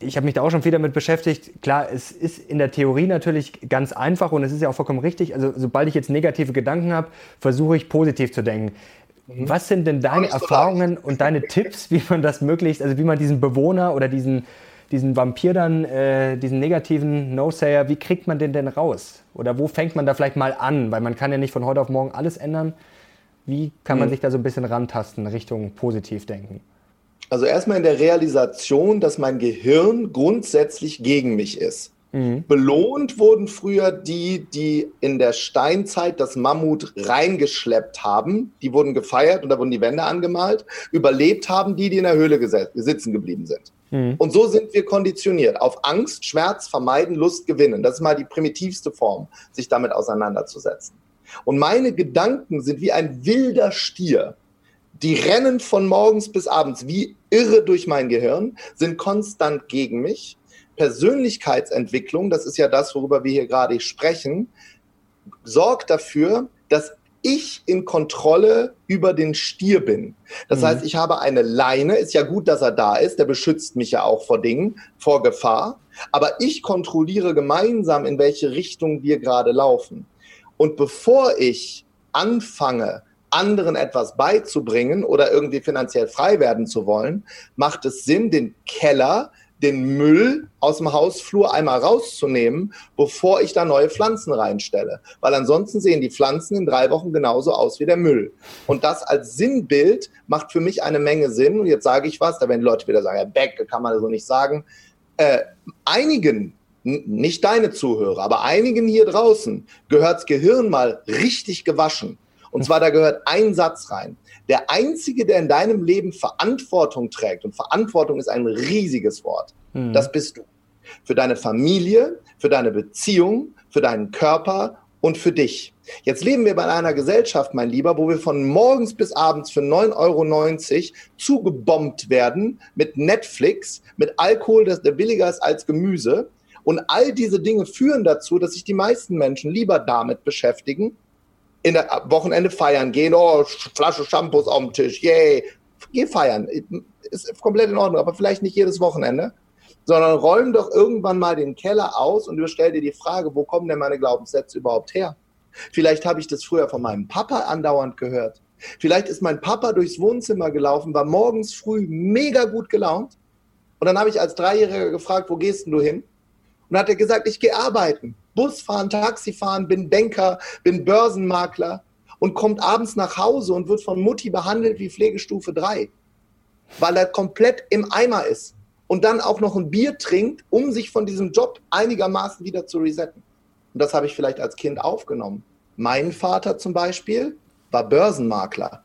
ich habe mich da auch schon viel damit beschäftigt. Klar, es ist in der Theorie natürlich ganz einfach und es ist ja auch vollkommen richtig. Also sobald ich jetzt negative Gedanken habe, versuche ich positiv zu denken. Mhm. Was sind denn deine Erfahrungen und deine Tipps, wie man das möglichst, also wie man diesen Bewohner oder diesen, diesen Vampir dann, äh, diesen negativen No-Sayer, wie kriegt man den denn raus? Oder wo fängt man da vielleicht mal an? Weil man kann ja nicht von heute auf morgen alles ändern. Wie kann man mhm. sich da so ein bisschen rantasten Richtung positiv denken? Also erstmal in der Realisation, dass mein Gehirn grundsätzlich gegen mich ist. Mhm. Belohnt wurden früher die, die in der Steinzeit das Mammut reingeschleppt haben. Die wurden gefeiert und da wurden die Wände angemalt. Überlebt haben die, die in der Höhle sitzen geblieben sind. Mhm. Und so sind wir konditioniert auf Angst, Schmerz, Vermeiden, Lust, Gewinnen. Das ist mal die primitivste Form, sich damit auseinanderzusetzen. Und meine Gedanken sind wie ein wilder Stier. Die rennen von morgens bis abends wie irre durch mein Gehirn, sind konstant gegen mich. Persönlichkeitsentwicklung, das ist ja das, worüber wir hier gerade sprechen, sorgt dafür, dass ich in Kontrolle über den Stier bin. Das mhm. heißt, ich habe eine Leine, ist ja gut, dass er da ist, der beschützt mich ja auch vor Dingen, vor Gefahr, aber ich kontrolliere gemeinsam, in welche Richtung wir gerade laufen. Und bevor ich anfange, anderen etwas beizubringen oder irgendwie finanziell frei werden zu wollen, macht es Sinn, den Keller, den Müll aus dem Hausflur einmal rauszunehmen, bevor ich da neue Pflanzen reinstelle. Weil ansonsten sehen die Pflanzen in drei Wochen genauso aus wie der Müll. Und das als Sinnbild macht für mich eine Menge Sinn. Und jetzt sage ich was, da werden Leute wieder sagen, ja, Beck, kann man so nicht sagen. Äh, einigen nicht deine Zuhörer, aber einigen hier draußen gehört das Gehirn mal richtig gewaschen. Und zwar, da gehört ein Satz rein. Der Einzige, der in deinem Leben Verantwortung trägt, und Verantwortung ist ein riesiges Wort, mhm. das bist du. Für deine Familie, für deine Beziehung, für deinen Körper und für dich. Jetzt leben wir bei einer Gesellschaft, mein Lieber, wo wir von morgens bis abends für 9,90 Euro zugebombt werden mit Netflix, mit Alkohol, das der billiger ist als Gemüse und all diese Dinge führen dazu, dass sich die meisten Menschen lieber damit beschäftigen, in der Wochenende feiern gehen, oh, Flasche Shampoos auf dem Tisch, yay, geh feiern, ist komplett in Ordnung, aber vielleicht nicht jedes Wochenende, sondern räum doch irgendwann mal den Keller aus und stell dir die Frage, wo kommen denn meine Glaubenssätze überhaupt her? Vielleicht habe ich das früher von meinem Papa andauernd gehört. Vielleicht ist mein Papa durchs Wohnzimmer gelaufen, war morgens früh mega gut gelaunt. Und dann habe ich als Dreijähriger gefragt, wo gehst denn du hin? Und hat er gesagt, ich gehe arbeiten, Bus fahren, Taxi fahren, bin Banker, bin Börsenmakler und kommt abends nach Hause und wird von Mutti behandelt wie Pflegestufe 3, weil er komplett im Eimer ist und dann auch noch ein Bier trinkt, um sich von diesem Job einigermaßen wieder zu resetten. Und das habe ich vielleicht als Kind aufgenommen. Mein Vater zum Beispiel war Börsenmakler,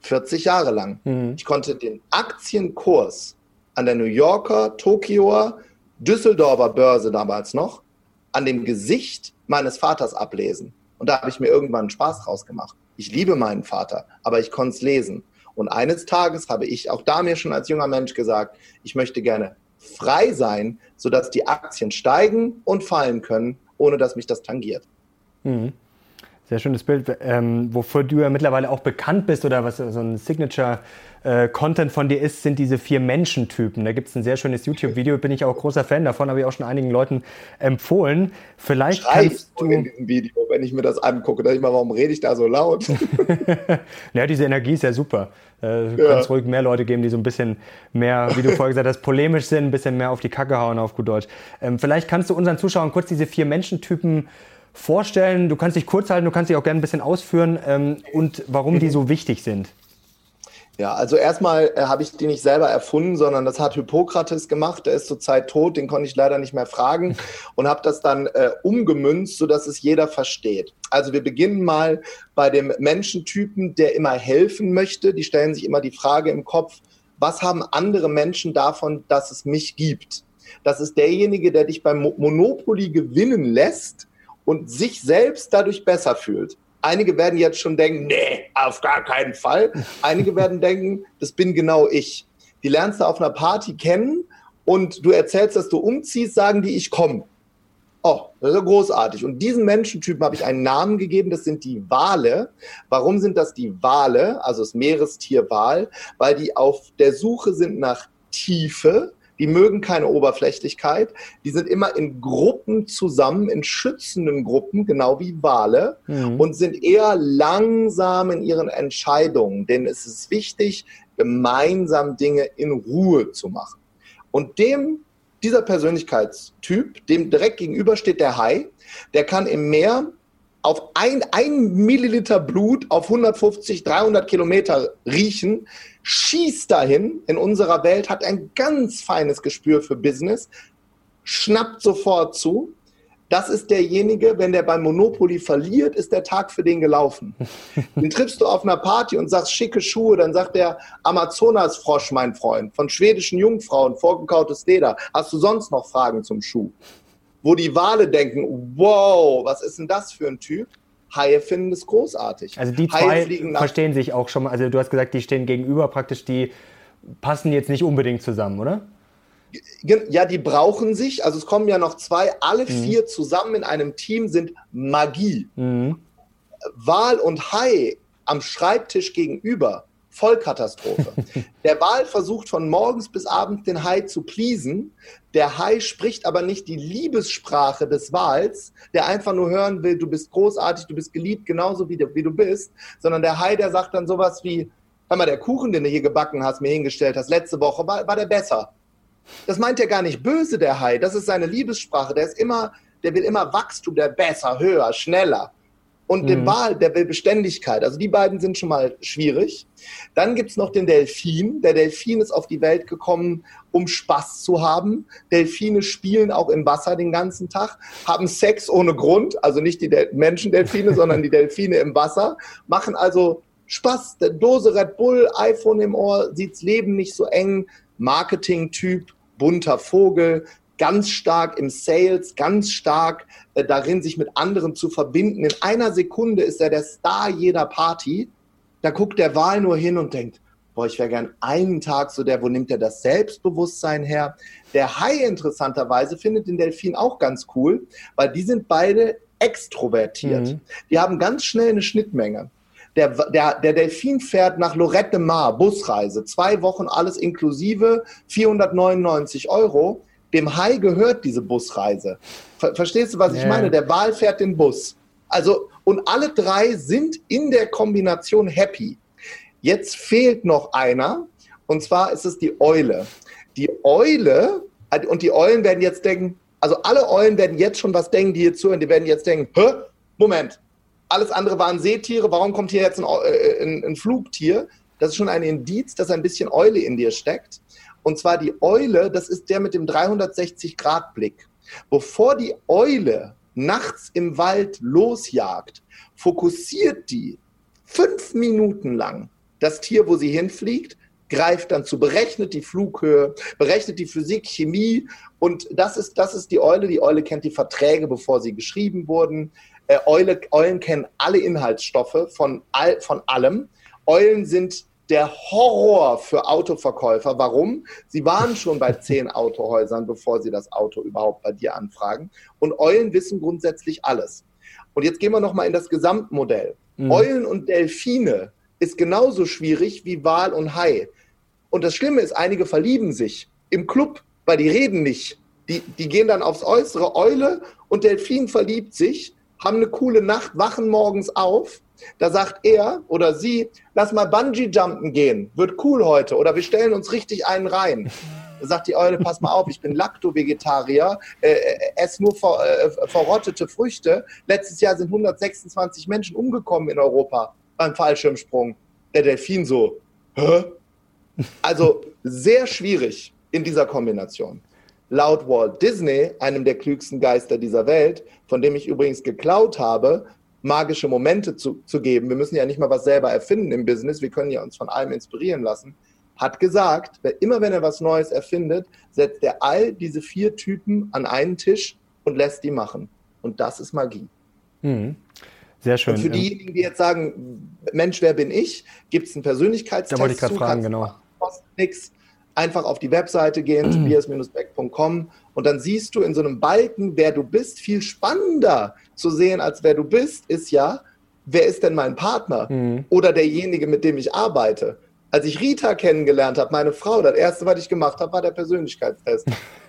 40 Jahre lang. Mhm. Ich konnte den Aktienkurs an der New Yorker, Tokioer, Düsseldorfer Börse damals noch an dem Gesicht meines Vaters ablesen. Und da habe ich mir irgendwann Spaß draus gemacht. Ich liebe meinen Vater, aber ich konnte es lesen. Und eines Tages habe ich auch da mir schon als junger Mensch gesagt, ich möchte gerne frei sein, sodass die Aktien steigen und fallen können, ohne dass mich das tangiert. Mhm. Sehr schönes Bild, ähm, wofür du ja mittlerweile auch bekannt bist oder was so ein Signature äh, Content von dir ist, sind diese vier Menschentypen. Da gibt es ein sehr schönes YouTube-Video, bin ich auch großer Fan davon, habe ich auch schon einigen Leuten empfohlen. Vielleicht Schrei kannst du in diesem Video, wenn ich mir das angucke, da ich mal, warum rede ich da so laut? ja, diese Energie ist ja super. Äh, du ja. kannst ruhig mehr Leute geben, die so ein bisschen mehr, wie du vorher gesagt hast, polemisch sind, ein bisschen mehr auf die Kacke hauen auf gut Deutsch. Ähm, vielleicht kannst du unseren Zuschauern kurz diese vier Menschentypen vorstellen? Du kannst dich kurz halten, du kannst dich auch gerne ein bisschen ausführen ähm, und warum die so wichtig sind. Ja, also erstmal äh, habe ich die nicht selber erfunden, sondern das hat Hippokrates gemacht. Der ist zurzeit tot, den konnte ich leider nicht mehr fragen und habe das dann äh, umgemünzt, sodass es jeder versteht. Also wir beginnen mal bei dem Menschentypen, der immer helfen möchte. Die stellen sich immer die Frage im Kopf, was haben andere Menschen davon, dass es mich gibt? Das ist derjenige, der dich beim Monopoly gewinnen lässt, und sich selbst dadurch besser fühlt. Einige werden jetzt schon denken, nee, auf gar keinen Fall. Einige werden denken, das bin genau ich. Die lernst du auf einer Party kennen und du erzählst, dass du umziehst, sagen die, ich komme. Oh, das ist ja großartig. Und diesen Menschentypen habe ich einen Namen gegeben, das sind die Wale. Warum sind das die Wale, also das Meerestier Wal? Weil die auf der Suche sind nach Tiefe, Die mögen keine Oberflächlichkeit. Die sind immer in Gruppen zusammen, in schützenden Gruppen, genau wie Wale, mhm. und sind eher langsam in ihren Entscheidungen. Denn es ist wichtig, gemeinsam Dinge in Ruhe zu machen. Und dem, dieser Persönlichkeitstyp, dem direkt gegenüber steht der Hai, der kann im Meer auf ein, ein Milliliter Blut auf 150, 300 Kilometer riechen, schießt dahin in unserer Welt, hat ein ganz feines Gespür für Business, schnappt sofort zu. Das ist derjenige, wenn der beim Monopoly verliert, ist der Tag für den gelaufen. Den triffst du auf einer Party und sagst schicke Schuhe, dann sagt der Amazonasfrosch, mein Freund, von schwedischen Jungfrauen, vorgekautes Leder. Hast du sonst noch Fragen zum Schuh? Wo die Wale denken, wow, was ist denn das für ein Typ? Haie finden es großartig. Also die zwei verstehen sich auch schon mal. Also du hast gesagt, die stehen gegenüber praktisch, die passen jetzt nicht unbedingt zusammen, oder? Ja, die brauchen sich. Also es kommen ja noch zwei. Alle mhm. vier zusammen in einem Team sind Magie. Mhm. Wal und Hai am Schreibtisch gegenüber Vollkatastrophe. Der Wal versucht von morgens bis abends den Hai zu pleasen. Der Hai spricht aber nicht die Liebessprache des Wals, der einfach nur hören will, du bist großartig, du bist geliebt, genauso wie, wie du bist, sondern der Hai, der sagt dann sowas wie, hör mal, der Kuchen, den du hier gebacken hast, mir hingestellt hast, letzte Woche, war, war der besser. Das meint er gar nicht böse, der Hai. Das ist seine Liebessprache. Der ist immer, der will immer Wachstum, der besser, höher, schneller und mhm. den Wal, der will Beständigkeit. Also die beiden sind schon mal schwierig. Dann gibt's noch den Delfin. Der Delfin ist auf die Welt gekommen, um Spaß zu haben. Delfine spielen auch im Wasser den ganzen Tag, haben Sex ohne Grund, also nicht die Del Menschendelfine, sondern die Delfine im Wasser, machen also Spaß. Dose Red Bull, iPhone im Ohr, sieht's Leben nicht so eng, Marketing-Typ, bunter Vogel, ganz stark im Sales, ganz stark äh, darin, sich mit anderen zu verbinden. In einer Sekunde ist er der Star jeder Party. Da guckt der Wahl nur hin und denkt, boah, ich wäre gern einen Tag so der, wo nimmt er das Selbstbewusstsein her? Der Hai interessanterweise findet den Delfin auch ganz cool, weil die sind beide extrovertiert. Mhm. Die haben ganz schnell eine Schnittmenge. Der, der, der Delfin fährt nach Lorette de Mar, Busreise, zwei Wochen alles inklusive, 499 Euro. Dem Hai gehört diese Busreise. Ver verstehst du, was yeah. ich meine? Der Wal fährt den Bus. Also, und alle drei sind in der Kombination happy. Jetzt fehlt noch einer, und zwar ist es die Eule. Die Eule, und die Eulen werden jetzt denken, also alle Eulen werden jetzt schon was denken, die hier zuhören, die werden jetzt denken, Hä? Moment, alles andere waren Seetiere, warum kommt hier jetzt ein, äh, ein, ein Flugtier? Das ist schon ein Indiz, dass ein bisschen Eule in dir steckt. Und zwar die Eule, das ist der mit dem 360-Grad-Blick. Bevor die Eule nachts im Wald losjagt, fokussiert die fünf Minuten lang das Tier, wo sie hinfliegt, greift dann zu, berechnet die Flughöhe, berechnet die Physik, Chemie und das ist, das ist die Eule. Die Eule kennt die Verträge, bevor sie geschrieben wurden. Äh, Eule, Eulen kennen alle Inhaltsstoffe von, all, von allem. Eulen sind der Horror für Autoverkäufer. Warum? Sie waren schon bei zehn Autohäusern, bevor sie das Auto überhaupt bei dir anfragen. Und Eulen wissen grundsätzlich alles. Und jetzt gehen wir nochmal in das Gesamtmodell. Mhm. Eulen und Delfine ist genauso schwierig wie Wal und Hai. Und das Schlimme ist, einige verlieben sich im Club, weil die reden nicht. Die, die gehen dann aufs Äußere. Eule und Delfin verliebt sich, haben eine coole Nacht, wachen morgens auf da sagt er oder sie, lass mal Bungee-Jumpen gehen, wird cool heute. Oder wir stellen uns richtig einen rein. Da sagt die Eule, pass mal auf, ich bin Lacto-Vegetarier, äh, äh esse nur ver, äh, verrottete Früchte. Letztes Jahr sind 126 Menschen umgekommen in Europa beim Fallschirmsprung. Der Delfin so, hä? Also sehr schwierig in dieser Kombination. Laut Walt Disney, einem der klügsten Geister dieser Welt, von dem ich übrigens geklaut habe, magische Momente zu, zu geben, wir müssen ja nicht mal was selber erfinden im Business, wir können ja uns von allem inspirieren lassen, hat gesagt, immer wenn er was Neues erfindet, setzt er all diese vier Typen an einen Tisch und lässt die machen. Und das ist Magie. Mhm. Sehr schön. Und für diejenigen, die jetzt sagen, Mensch, wer bin ich? Gibt es einen Persönlichkeitstest? Da wollte ich gerade fragen, genau. Kostet nichts einfach auf die Webseite gehen, tobias-beck.com und dann siehst du in so einem Balken, wer du bist. Viel spannender zu sehen, als wer du bist, ist ja, wer ist denn mein Partner mhm. oder derjenige, mit dem ich arbeite? Als ich Rita kennengelernt habe, meine Frau, das erste, was ich gemacht habe, war der Persönlichkeitstest.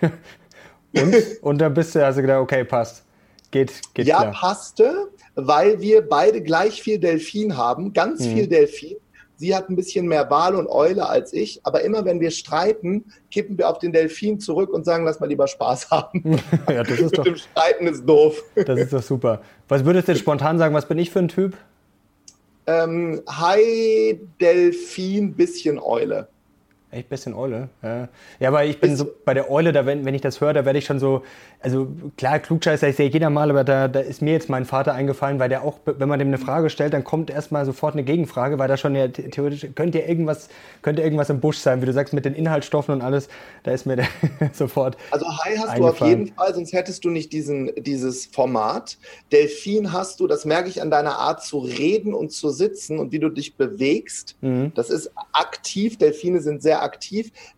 und? und dann bist du also gedacht, okay, passt. Geht, geht ja, klar. passte, weil wir beide gleich viel Delfin haben, ganz mhm. viel Delfin. Sie hat ein bisschen mehr Wal und Eule als ich, aber immer wenn wir streiten, kippen wir auf den Delfin zurück und sagen, lass mal lieber Spaß haben. ja, das ist Mit doch, dem Streiten ist doof. Das ist doch super. Was würdest du jetzt spontan sagen, was bin ich für ein Typ? Ähm, Hai, Delfin, bisschen Eule. Echt bisschen Eule. Ja, ja aber ich bin so bei der Eule, da wenn, wenn ich das höre, da werde ich schon so, also klar, Klugscheißer, ich sehe jeder mal, aber da, da ist mir jetzt mein Vater eingefallen, weil der auch, wenn man dem eine Frage stellt, dann kommt erstmal sofort eine Gegenfrage, weil da schon ja theoretisch, könnte ja irgendwas, könnte irgendwas im Busch sein, wie du sagst, mit den Inhaltsstoffen und alles, da ist mir der sofort. Also Hai hast du auf jeden Fall, sonst hättest du nicht diesen, dieses Format. Delfin hast du, das merke ich an deiner Art zu reden und zu sitzen und wie du dich bewegst. Mhm. Das ist aktiv, Delfine sind sehr aktiv.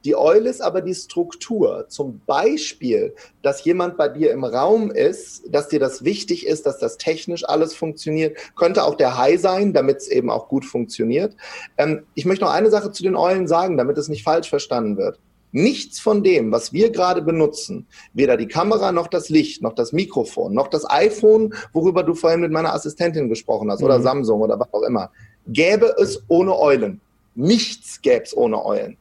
Die Eule ist aber die Struktur. Zum Beispiel, dass jemand bei dir im Raum ist, dass dir das wichtig ist, dass das technisch alles funktioniert. Könnte auch der Hai sein, damit es eben auch gut funktioniert. Ähm, ich möchte noch eine Sache zu den Eulen sagen, damit es nicht falsch verstanden wird. Nichts von dem, was wir gerade benutzen, weder die Kamera noch das Licht, noch das Mikrofon, noch das iPhone, worüber du vorhin mit meiner Assistentin gesprochen hast, mhm. oder Samsung oder was auch immer, gäbe es ohne Eulen. Nichts gäbe es ohne Eulen.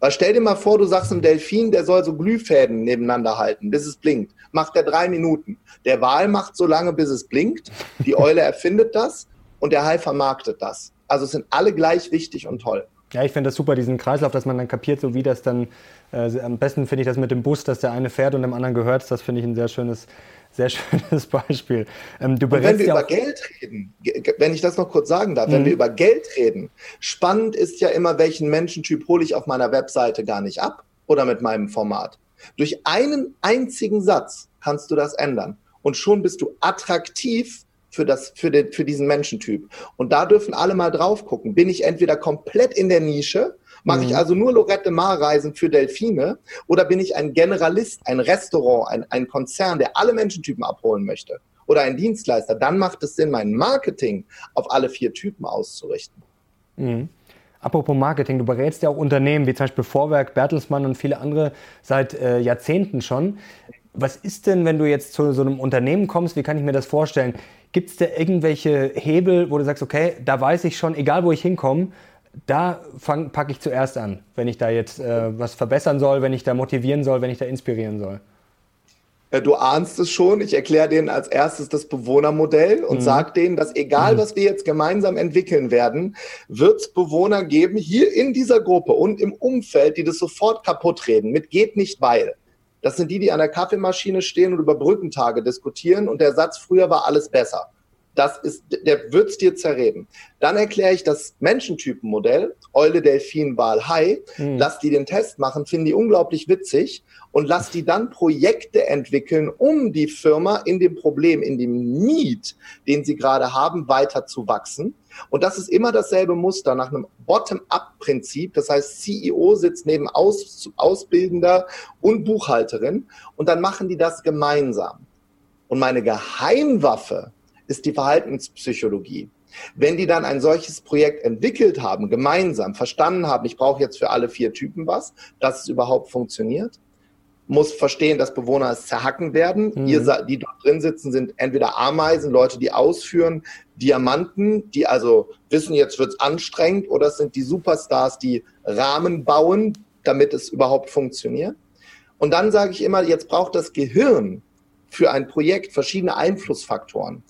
Weil stell dir mal vor, du sagst einem Delfin, der soll so Glühfäden nebeneinander halten, bis es blinkt. Macht er drei Minuten. Der Wal macht so lange, bis es blinkt. Die Eule erfindet das und der Hai vermarktet das. Also sind alle gleich wichtig und toll. Ja, ich finde das super, diesen Kreislauf, dass man dann kapiert, so wie das dann, äh, am besten finde ich das mit dem Bus, dass der eine fährt und dem anderen gehört. Das finde ich ein sehr schönes sehr schönes Beispiel. Ähm, du wenn wir ja über Geld reden, wenn ich das noch kurz sagen darf, mhm. wenn wir über Geld reden, spannend ist ja immer, welchen Menschentyp hole ich auf meiner Webseite gar nicht ab oder mit meinem Format. Durch einen einzigen Satz kannst du das ändern. Und schon bist du attraktiv für, das, für, den, für diesen Menschentyp. Und da dürfen alle mal drauf gucken. Bin ich entweder komplett in der Nische Mache mhm. ich also nur Lorette Mar Reisen für Delfine oder bin ich ein Generalist, ein Restaurant, ein, ein Konzern, der alle Menschentypen abholen möchte? Oder ein Dienstleister? Dann macht es Sinn, mein Marketing auf alle vier Typen auszurichten. Mhm. Apropos Marketing, du berätst ja auch Unternehmen wie zum Beispiel Vorwerk, Bertelsmann und viele andere seit äh, Jahrzehnten schon. Was ist denn, wenn du jetzt zu so einem Unternehmen kommst, wie kann ich mir das vorstellen? Gibt es da irgendwelche Hebel, wo du sagst, okay, da weiß ich schon, egal wo ich hinkomme, da packe ich zuerst an, wenn ich da jetzt äh, was verbessern soll, wenn ich da motivieren soll, wenn ich da inspirieren soll. Äh, du ahnst es schon. Ich erkläre denen als erstes das Bewohnermodell und mhm. sage denen, dass egal, mhm. was wir jetzt gemeinsam entwickeln werden, wird es Bewohner geben, hier in dieser Gruppe und im Umfeld, die das sofort kaputt reden. Mit geht nicht, weil. Das sind die, die an der Kaffeemaschine stehen und über Brückentage diskutieren. Und der Satz, früher war alles besser das ist, der wird's dir zerreden. Dann erkläre ich das Menschentypenmodell, Eule, Delfin, Wal, Hai, mhm. lass die den Test machen, finden die unglaublich witzig und lass die dann Projekte entwickeln, um die Firma in dem Problem, in dem Need, den sie gerade haben, weiter zu wachsen. Und das ist immer dasselbe Muster nach einem Bottom-up-Prinzip. Das heißt, CEO sitzt neben Aus Ausbildender und Buchhalterin und dann machen die das gemeinsam. Und meine Geheimwaffe ist die Verhaltenspsychologie. Wenn die dann ein solches Projekt entwickelt haben, gemeinsam verstanden haben, ich brauche jetzt für alle vier Typen was, dass es überhaupt funktioniert, muss verstehen, dass Bewohner es zerhacken werden. Mhm. Ihr, die dort drin sitzen, sind entweder Ameisen, Leute, die ausführen, Diamanten, die also wissen, jetzt wird es anstrengend, oder es sind die Superstars, die Rahmen bauen, damit es überhaupt funktioniert. Und dann sage ich immer, jetzt braucht das Gehirn für ein Projekt verschiedene Einflussfaktoren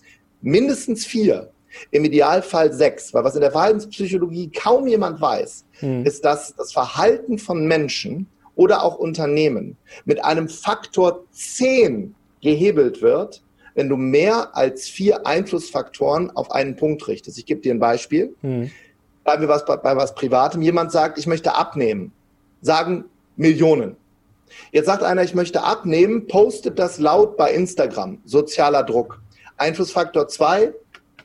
mindestens vier, im Idealfall sechs, weil was in der Verhaltenspsychologie kaum jemand weiß, hm. ist, dass das Verhalten von Menschen oder auch Unternehmen mit einem Faktor zehn gehebelt wird, wenn du mehr als vier Einflussfaktoren auf einen Punkt richtest. Ich gebe dir ein Beispiel. Hm. Bleiben wir was, bei, bei was Privatem. Jemand sagt, ich möchte abnehmen. Sagen Millionen. Jetzt sagt einer, ich möchte abnehmen, postet das laut bei Instagram. Sozialer Druck. Einflussfaktor 2,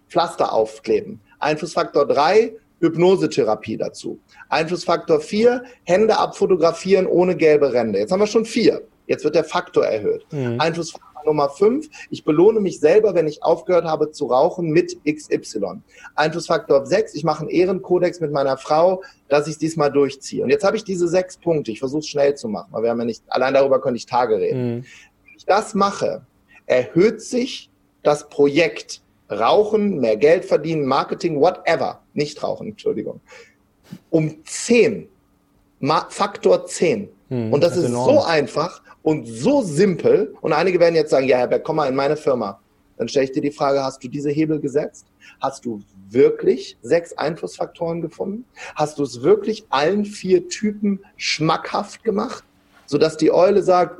Pflaster aufkleben. Einflussfaktor 3, Hypnosetherapie dazu. Einflussfaktor 4, Hände abfotografieren ohne gelbe Ränder. Jetzt haben wir schon vier. Jetzt wird der Faktor erhöht. Mhm. Einflussfaktor Nummer fünf, ich belohne mich selber, wenn ich aufgehört habe zu rauchen mit XY. Einflussfaktor sechs, ich mache einen Ehrenkodex mit meiner Frau, dass ich es diesmal durchziehe. Und jetzt habe ich diese sechs Punkte. Ich versuche es schnell zu machen, weil wir haben ja nicht, allein darüber könnte ich Tage reden. Mhm. Wenn ich das mache, erhöht sich das Projekt Rauchen, mehr Geld verdienen, Marketing, whatever, nicht rauchen, Entschuldigung, um zehn, Faktor zehn. Hm, und das, das ist, ist so einfach und so simpel. Und einige werden jetzt sagen, ja, Herr Beck, komm mal in meine Firma. Dann stelle ich dir die Frage, hast du diese Hebel gesetzt? Hast du wirklich sechs Einflussfaktoren gefunden? Hast du es wirklich allen vier Typen schmackhaft gemacht? Sodass die Eule sagt,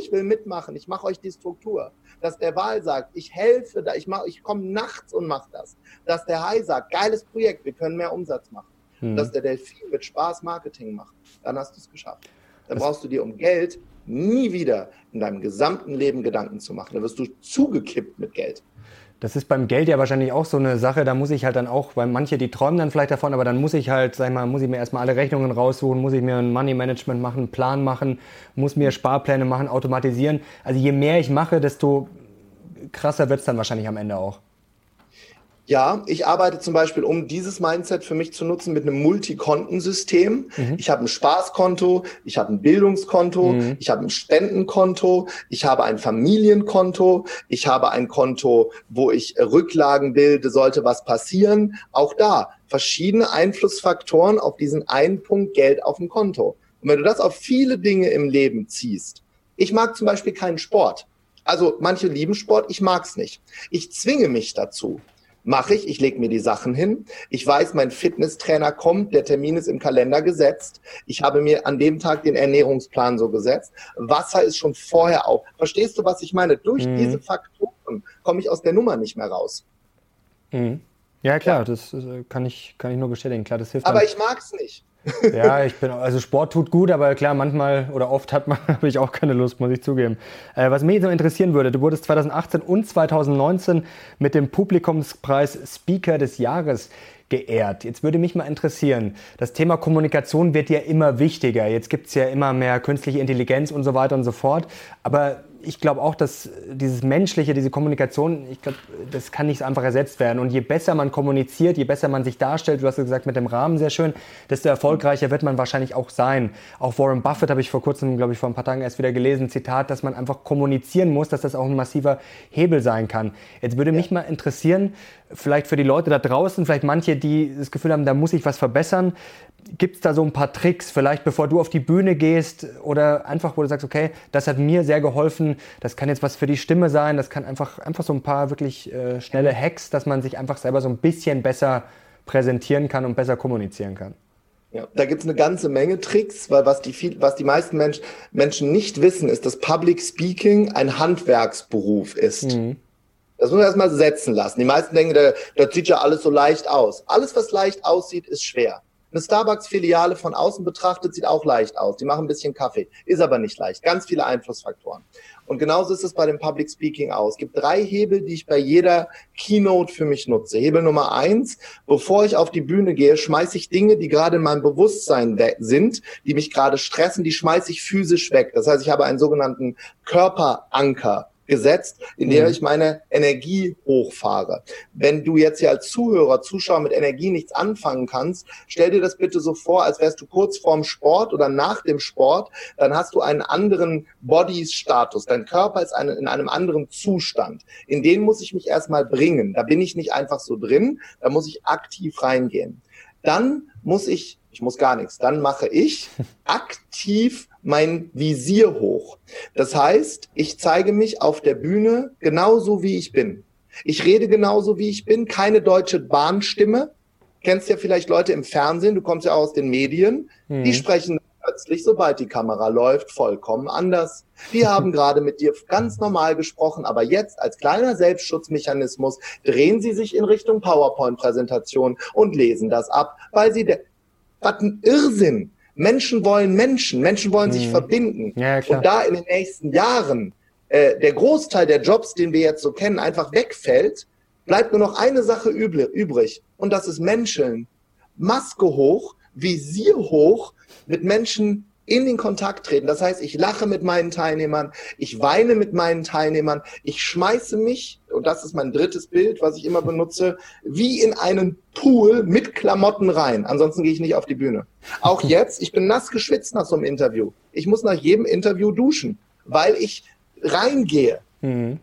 ich will mitmachen, ich mache euch die Struktur dass der Wahl sagt, ich helfe da, ich, mach, ich komme nachts und mache das. Dass der Hai sagt, geiles Projekt, wir können mehr Umsatz machen. Hm. Dass der Delfin mit Spaß Marketing macht. Dann hast du es geschafft. Dann das brauchst du dir um Geld nie wieder in deinem gesamten Leben Gedanken zu machen. Dann wirst du zugekippt mit Geld. Das ist beim Geld ja wahrscheinlich auch so eine Sache, da muss ich halt dann auch, weil manche, die träumen dann vielleicht davon, aber dann muss ich halt, sag ich mal, muss ich mir erstmal alle Rechnungen raussuchen, muss ich mir ein Money Management machen, einen Plan machen, muss mir Sparpläne machen, automatisieren. Also je mehr ich mache, desto krasser wird es dann wahrscheinlich am Ende auch. Ja, ich arbeite zum Beispiel, um dieses Mindset für mich zu nutzen, mit einem Multikontensystem. Mhm. Ich habe ein Spaßkonto, ich habe ein Bildungskonto, mhm. ich habe ein Spendenkonto, ich habe ein Familienkonto, ich habe ein Konto, wo ich Rücklagen bilde, sollte was passieren. Auch da verschiedene Einflussfaktoren auf diesen einen Punkt Geld auf dem Konto. Und wenn du das auf viele Dinge im Leben ziehst, ich mag zum Beispiel keinen Sport. Also manche lieben Sport, ich mag's nicht. Ich zwinge mich dazu mache ich. Ich lege mir die Sachen hin. Ich weiß, mein Fitnesstrainer kommt, der Termin ist im Kalender gesetzt. Ich habe mir an dem Tag den Ernährungsplan so gesetzt. Wasser ist schon vorher auf. Verstehst du, was ich meine? Durch mhm. diese Faktoren komme ich aus der Nummer nicht mehr raus. Mhm. Ja, klar, ja. das äh, kann ich, kann ich nur bestätigen. Klar, das hilft. Aber dann. ich mag es nicht. Ja, ich bin, also Sport tut gut, aber klar, manchmal oder oft hat man, habe ich auch keine Lust, muss ich zugeben. Äh, was mich so interessieren würde, du wurdest 2018 und 2019 mit dem Publikumspreis Speaker des Jahres geehrt. Jetzt würde mich mal interessieren, das Thema Kommunikation wird ja immer wichtiger. Jetzt gibt es ja immer mehr künstliche Intelligenz und so weiter und so fort. Aber ich glaube auch, dass dieses Menschliche, diese Kommunikation, ich glaube, das kann nicht so einfach ersetzt werden. Und je besser man kommuniziert, je besser man sich darstellt, du hast gesagt, mit dem Rahmen sehr schön, desto erfolgreicher wird man wahrscheinlich auch sein. Auch Warren Buffett habe ich vor kurzem, glaube ich, vor ein paar Tagen erst wieder gelesen, Zitat, dass man einfach kommunizieren muss, dass das auch ein massiver Hebel sein kann. Jetzt würde ja. mich mal interessieren, vielleicht für die Leute da draußen, vielleicht manche, die das Gefühl haben, da muss ich was verbessern. Gibt es da so ein paar Tricks, vielleicht bevor du auf die Bühne gehst oder einfach, wo du sagst, okay, das hat mir sehr geholfen, das kann jetzt was für die Stimme sein, das kann einfach, einfach so ein paar wirklich äh, schnelle Hacks, dass man sich einfach selber so ein bisschen besser präsentieren kann und besser kommunizieren kann. Ja, da gibt es eine ganze Menge Tricks, weil was die, viel, was die meisten Mensch, Menschen nicht wissen, ist, dass Public Speaking ein Handwerksberuf ist. Mhm. Das muss man erstmal setzen lassen. Die meisten denken, da, da sieht ja alles so leicht aus. Alles, was leicht aussieht, ist schwer. Eine Starbucks-Filiale von außen betrachtet sieht auch leicht aus. Die machen ein bisschen Kaffee, ist aber nicht leicht. Ganz viele Einflussfaktoren. Und genauso ist es bei dem Public Speaking aus. Es gibt drei Hebel, die ich bei jeder Keynote für mich nutze. Hebel Nummer eins, bevor ich auf die Bühne gehe, schmeiße ich Dinge, die gerade in meinem Bewusstsein sind, die mich gerade stressen, die schmeiße ich physisch weg. Das heißt, ich habe einen sogenannten Körperanker gesetzt, in der mhm. ich meine Energie hochfahre. Wenn du jetzt hier als Zuhörer, Zuschauer mit Energie nichts anfangen kannst, stell dir das bitte so vor, als wärst du kurz vorm Sport oder nach dem Sport, dann hast du einen anderen Body-Status. Dein Körper ist in einem anderen Zustand. In den muss ich mich erstmal bringen. Da bin ich nicht einfach so drin, da muss ich aktiv reingehen. Dann muss ich, ich muss gar nichts, dann mache ich aktiv mein Visier hoch. Das heißt, ich zeige mich auf der Bühne genauso wie ich bin. Ich rede genauso wie ich bin, keine deutsche Bahnstimme. Kennst ja vielleicht Leute im Fernsehen, du kommst ja auch aus den Medien, mhm. die sprechen plötzlich, sobald die Kamera läuft, vollkommen anders. Die haben gerade mit dir ganz normal gesprochen, aber jetzt als kleiner Selbstschutzmechanismus drehen sie sich in Richtung PowerPoint-Präsentation und lesen das ab, weil sie, was ein Irrsinn. Menschen wollen Menschen, Menschen wollen sich mhm. verbinden. Ja, und da in den nächsten Jahren äh, der Großteil der Jobs, den wir jetzt so kennen, einfach wegfällt, bleibt nur noch eine Sache übrig. Und das ist Menscheln. Maske hoch, Visier hoch, mit Menschen in den Kontakt treten. Das heißt, ich lache mit meinen Teilnehmern, ich weine mit meinen Teilnehmern, ich schmeiße mich, und das ist mein drittes Bild, was ich immer benutze, wie in einen Pool mit Klamotten rein. Ansonsten gehe ich nicht auf die Bühne. Auch jetzt, ich bin nass geschwitzt nach so einem Interview. Ich muss nach jedem Interview duschen, weil ich reingehe. Mhm.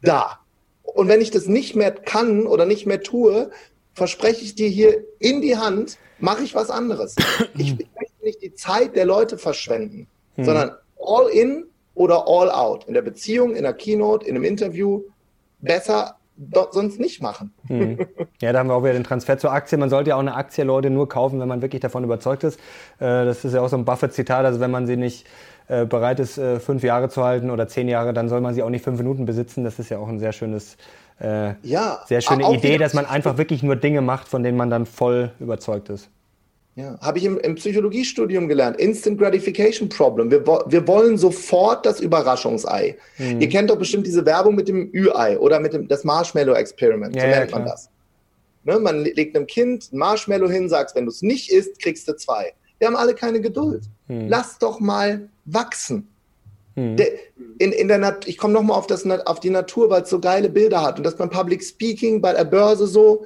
Da. Und wenn ich das nicht mehr kann oder nicht mehr tue, verspreche ich dir hier in die Hand, mache ich was anderes. Ich, nicht die Zeit der Leute verschwenden, hm. sondern all in oder all out. In der Beziehung, in der Keynote, in einem Interview. Besser sonst nicht machen. Hm. Ja, da haben wir auch wieder den Transfer zur Aktie. Man sollte ja auch eine Aktie, Leute, nur kaufen, wenn man wirklich davon überzeugt ist. Äh, das ist ja auch so ein Buffett-Zitat. Also wenn man sie nicht äh, bereit ist, äh, fünf Jahre zu halten oder zehn Jahre, dann soll man sie auch nicht fünf Minuten besitzen. Das ist ja auch ein sehr schönes äh, ja, sehr schöne Idee, dass man einfach wirklich nur Dinge macht, von denen man dann voll überzeugt ist. Ja, habe ich im, im, Psychologiestudium gelernt. Instant Gratification Problem. Wir, wir wollen sofort das Überraschungsei. Hm. Ihr kennt doch bestimmt diese Werbung mit dem Ü-Ei oder mit dem das Marshmallow Experiment. Ja, so nennt ja, man das. Ne, man legt einem Kind ein Marshmallow hin, sagt, wenn du es nicht isst, kriegst du zwei. Wir haben alle keine Geduld. Hm. Lass doch mal wachsen. Hm. Der, in, in der Nat ich komme nochmal auf, auf die Natur, weil es so geile Bilder hat. Und das beim Public Speaking, bei der Börse so.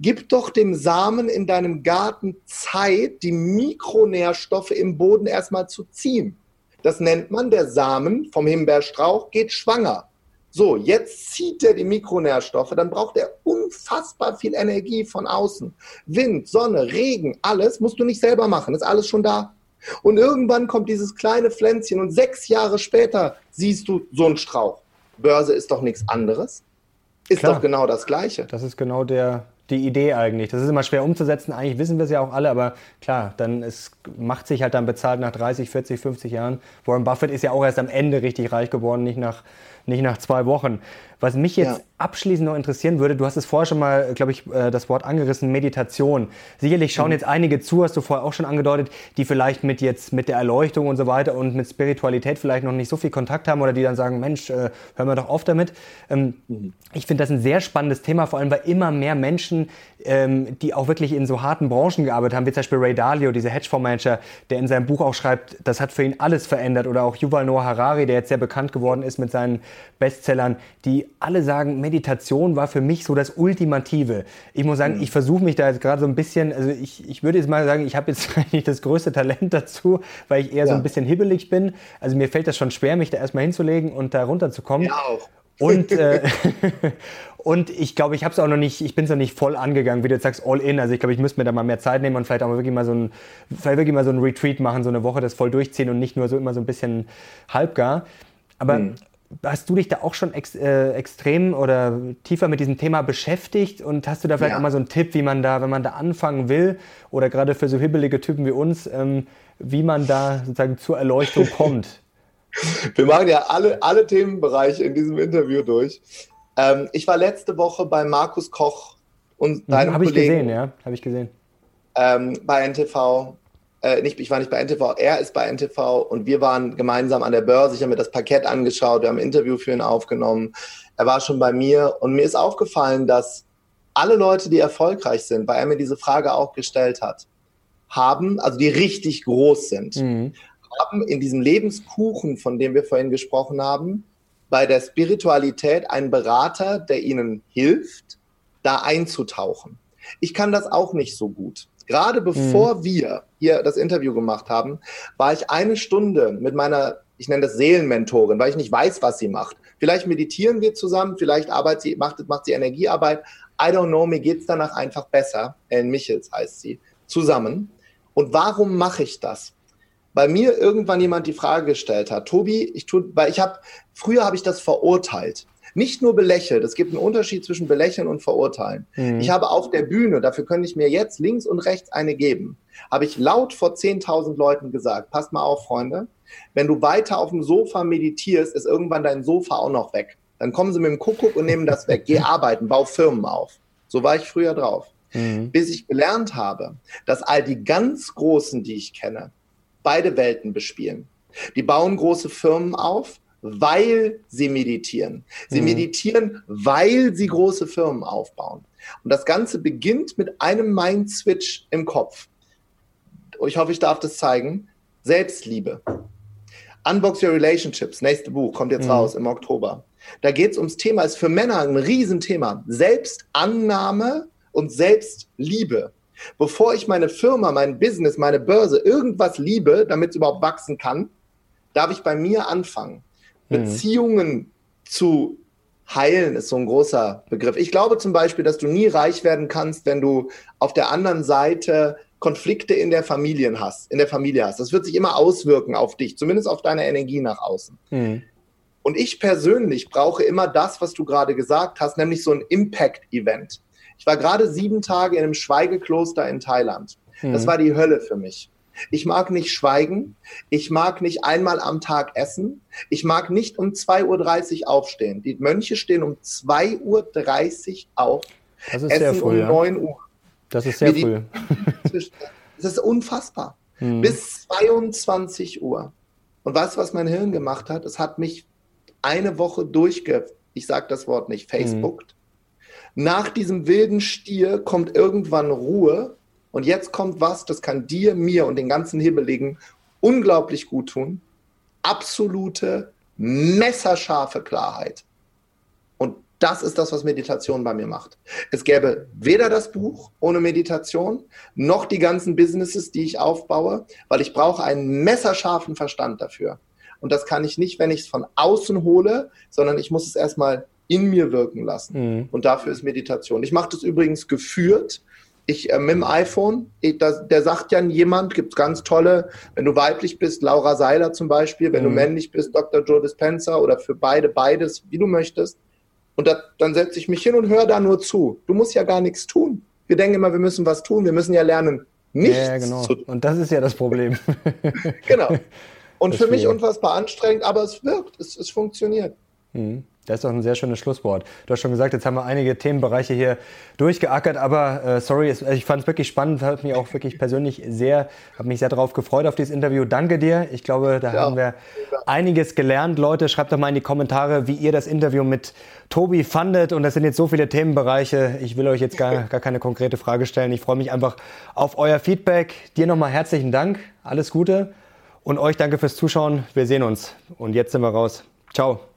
Gib doch dem Samen in deinem Garten Zeit, die Mikronährstoffe im Boden erstmal zu ziehen. Das nennt man, der Samen vom Himbeerstrauch geht schwanger. So, jetzt zieht er die Mikronährstoffe, dann braucht er unfassbar viel Energie von außen. Wind, Sonne, Regen, alles musst du nicht selber machen, ist alles schon da. Und irgendwann kommt dieses kleine Pflänzchen und sechs Jahre später siehst du so einen Strauch. Börse ist doch nichts anderes. Ist Klar. doch genau das Gleiche. Das ist genau der, die Idee eigentlich. Das ist immer schwer umzusetzen. Eigentlich wissen wir es ja auch alle, aber klar, dann es macht sich halt dann bezahlt nach 30, 40, 50 Jahren. Warren Buffett ist ja auch erst am Ende richtig reich geworden, nicht nach, nicht nach zwei Wochen. Was mich jetzt ja. abschließend noch interessieren würde, du hast es vorher schon mal, glaube ich, äh, das Wort angerissen, Meditation. Sicherlich schauen mhm. jetzt einige zu, hast du vorher auch schon angedeutet, die vielleicht mit jetzt mit der Erleuchtung und so weiter und mit Spiritualität vielleicht noch nicht so viel Kontakt haben oder die dann sagen, Mensch, äh, hören wir doch auf damit. Ähm, mhm. Ich finde das ein sehr spannendes Thema, vor allem weil immer mehr Menschen, ähm, die auch wirklich in so harten Branchen gearbeitet haben, wie zum Beispiel Ray Dalio, dieser Hedgefondsmanager, der in seinem Buch auch schreibt, das hat für ihn alles verändert oder auch Yuval Noah Harari, der jetzt sehr bekannt geworden ist mit seinen Bestsellern, die alle sagen, Meditation war für mich so das Ultimative. Ich muss sagen, mhm. ich versuche mich da jetzt gerade so ein bisschen, also ich, ich würde jetzt mal sagen, ich habe jetzt nicht das größte Talent dazu, weil ich eher ja. so ein bisschen hibbelig bin. Also mir fällt das schon schwer, mich da erstmal hinzulegen und da runterzukommen. Ja, auch. Und, äh, und ich glaube, ich habe es auch noch nicht, ich bin es noch nicht voll angegangen, wie du jetzt sagst, all in. Also ich glaube, ich müsste mir da mal mehr Zeit nehmen und vielleicht auch mal wirklich mal so ein, vielleicht wirklich mal so ein Retreat machen, so eine Woche das voll durchziehen und nicht nur so immer so ein bisschen halbgar. Aber mhm. Hast du dich da auch schon ex, äh, extrem oder tiefer mit diesem Thema beschäftigt und hast du da vielleicht ja. auch mal so einen Tipp, wie man da, wenn man da anfangen will oder gerade für so hibbelige Typen wie uns, ähm, wie man da sozusagen zur Erleuchtung kommt? Wir machen ja alle, alle Themenbereiche in diesem Interview durch. Ähm, ich war letzte Woche bei Markus Koch und mhm, deinem Hab Kollegen. Habe ich gesehen, ja, habe ich gesehen. Ähm, bei NTV äh, nicht, ich war nicht bei NTV, er ist bei NTV und wir waren gemeinsam an der Börse. Ich habe mir das Parkett angeschaut, wir haben ein Interview für ihn aufgenommen. Er war schon bei mir und mir ist aufgefallen, dass alle Leute, die erfolgreich sind, weil er mir diese Frage auch gestellt hat, haben, also die richtig groß sind, mhm. haben in diesem Lebenskuchen, von dem wir vorhin gesprochen haben, bei der Spiritualität einen Berater, der ihnen hilft, da einzutauchen. Ich kann das auch nicht so gut. Gerade bevor mhm. wir hier das Interview gemacht haben, war ich eine Stunde mit meiner, ich nenne das Seelenmentorin, weil ich nicht weiß, was sie macht. Vielleicht meditieren wir zusammen, vielleicht arbeitet sie, macht, macht sie Energiearbeit. I don't know, mir geht's danach einfach besser. Ellen Michels heißt sie. Zusammen. Und warum mache ich das? Weil mir irgendwann jemand die Frage gestellt hat, Tobi, ich tue, weil ich habe, früher habe ich das verurteilt nicht nur belächelt. Es gibt einen Unterschied zwischen belächeln und verurteilen. Mhm. Ich habe auf der Bühne, dafür könnte ich mir jetzt links und rechts eine geben, habe ich laut vor 10.000 Leuten gesagt, passt mal auf, Freunde, wenn du weiter auf dem Sofa meditierst, ist irgendwann dein Sofa auch noch weg. Dann kommen sie mit dem Kuckuck und nehmen das weg. Geh arbeiten, bau Firmen auf. So war ich früher drauf. Mhm. Bis ich gelernt habe, dass all die ganz Großen, die ich kenne, beide Welten bespielen. Die bauen große Firmen auf, weil sie meditieren. Sie mhm. meditieren, weil sie große Firmen aufbauen. Und das Ganze beginnt mit einem Mind-Switch im Kopf. Ich hoffe, ich darf das zeigen. Selbstliebe. Unbox Your Relationships, nächste Buch, kommt jetzt mhm. raus im Oktober. Da geht es ums Thema, ist für Männer ein Riesenthema. Selbstannahme und Selbstliebe. Bevor ich meine Firma, mein Business, meine Börse, irgendwas liebe, damit es überhaupt wachsen kann, darf ich bei mir anfangen. Mhm. Beziehungen zu heilen ist so ein großer Begriff. Ich glaube zum Beispiel, dass du nie reich werden kannst, wenn du auf der anderen Seite Konflikte in der Familie hast, in der Familie hast. Das wird sich immer auswirken auf dich, zumindest auf deine Energie nach außen. Mhm. Und ich persönlich brauche immer das, was du gerade gesagt hast, nämlich so ein Impact-Event. Ich war gerade sieben Tage in einem Schweigekloster in Thailand. Mhm. Das war die Hölle für mich. Ich mag nicht schweigen. Ich mag nicht einmal am Tag essen. Ich mag nicht um 2.30 Uhr aufstehen. Die Mönche stehen um 2.30 Uhr auf. Das ist essen sehr früh, um 9 Uhr. Das ist sehr früh. Das ist unfassbar. Mhm. Bis 22 Uhr. Und weißt du, was mein Hirn gemacht hat? Es hat mich eine Woche durchge, ich sage das Wort nicht, Facebookt. Mhm. Nach diesem wilden Stier kommt irgendwann Ruhe und jetzt kommt was, das kann dir, mir und den ganzen Hibbeligen unglaublich gut tun. Absolute, messerscharfe Klarheit. Und das ist das, was Meditation bei mir macht. Es gäbe weder das Buch ohne Meditation, noch die ganzen Businesses, die ich aufbaue, weil ich brauche einen messerscharfen Verstand dafür. Und das kann ich nicht, wenn ich es von außen hole, sondern ich muss es erstmal in mir wirken lassen. Mhm. Und dafür ist Meditation. Ich mache das übrigens geführt. Ich äh, mit dem iPhone, ich, das, der sagt ja jemand, gibt es ganz tolle, wenn du weiblich bist, Laura Seiler zum Beispiel, wenn mhm. du männlich bist, Dr. Joe Dispenza oder für beide beides, wie du möchtest. Und da, dann setze ich mich hin und höre da nur zu. Du musst ja gar nichts tun. Wir denken immer, wir müssen was tun. Wir müssen ja lernen, nichts ja, genau. zu tun. Und das ist ja das Problem. genau. Und für mich unfassbar anstrengend, aber es wirkt, es, es funktioniert. Mhm. Das ist doch ein sehr schönes Schlusswort. Du hast schon gesagt, jetzt haben wir einige Themenbereiche hier durchgeackert, aber äh, sorry, es, ich fand es wirklich spannend, hat mich auch wirklich persönlich sehr, habe mich sehr darauf gefreut auf dieses Interview. Danke dir. Ich glaube, da ja. haben wir einiges gelernt. Leute, schreibt doch mal in die Kommentare, wie ihr das Interview mit Tobi fandet. Und das sind jetzt so viele Themenbereiche. Ich will euch jetzt gar, gar keine konkrete Frage stellen. Ich freue mich einfach auf euer Feedback. Dir nochmal herzlichen Dank. Alles Gute. Und euch danke fürs Zuschauen. Wir sehen uns. Und jetzt sind wir raus. Ciao.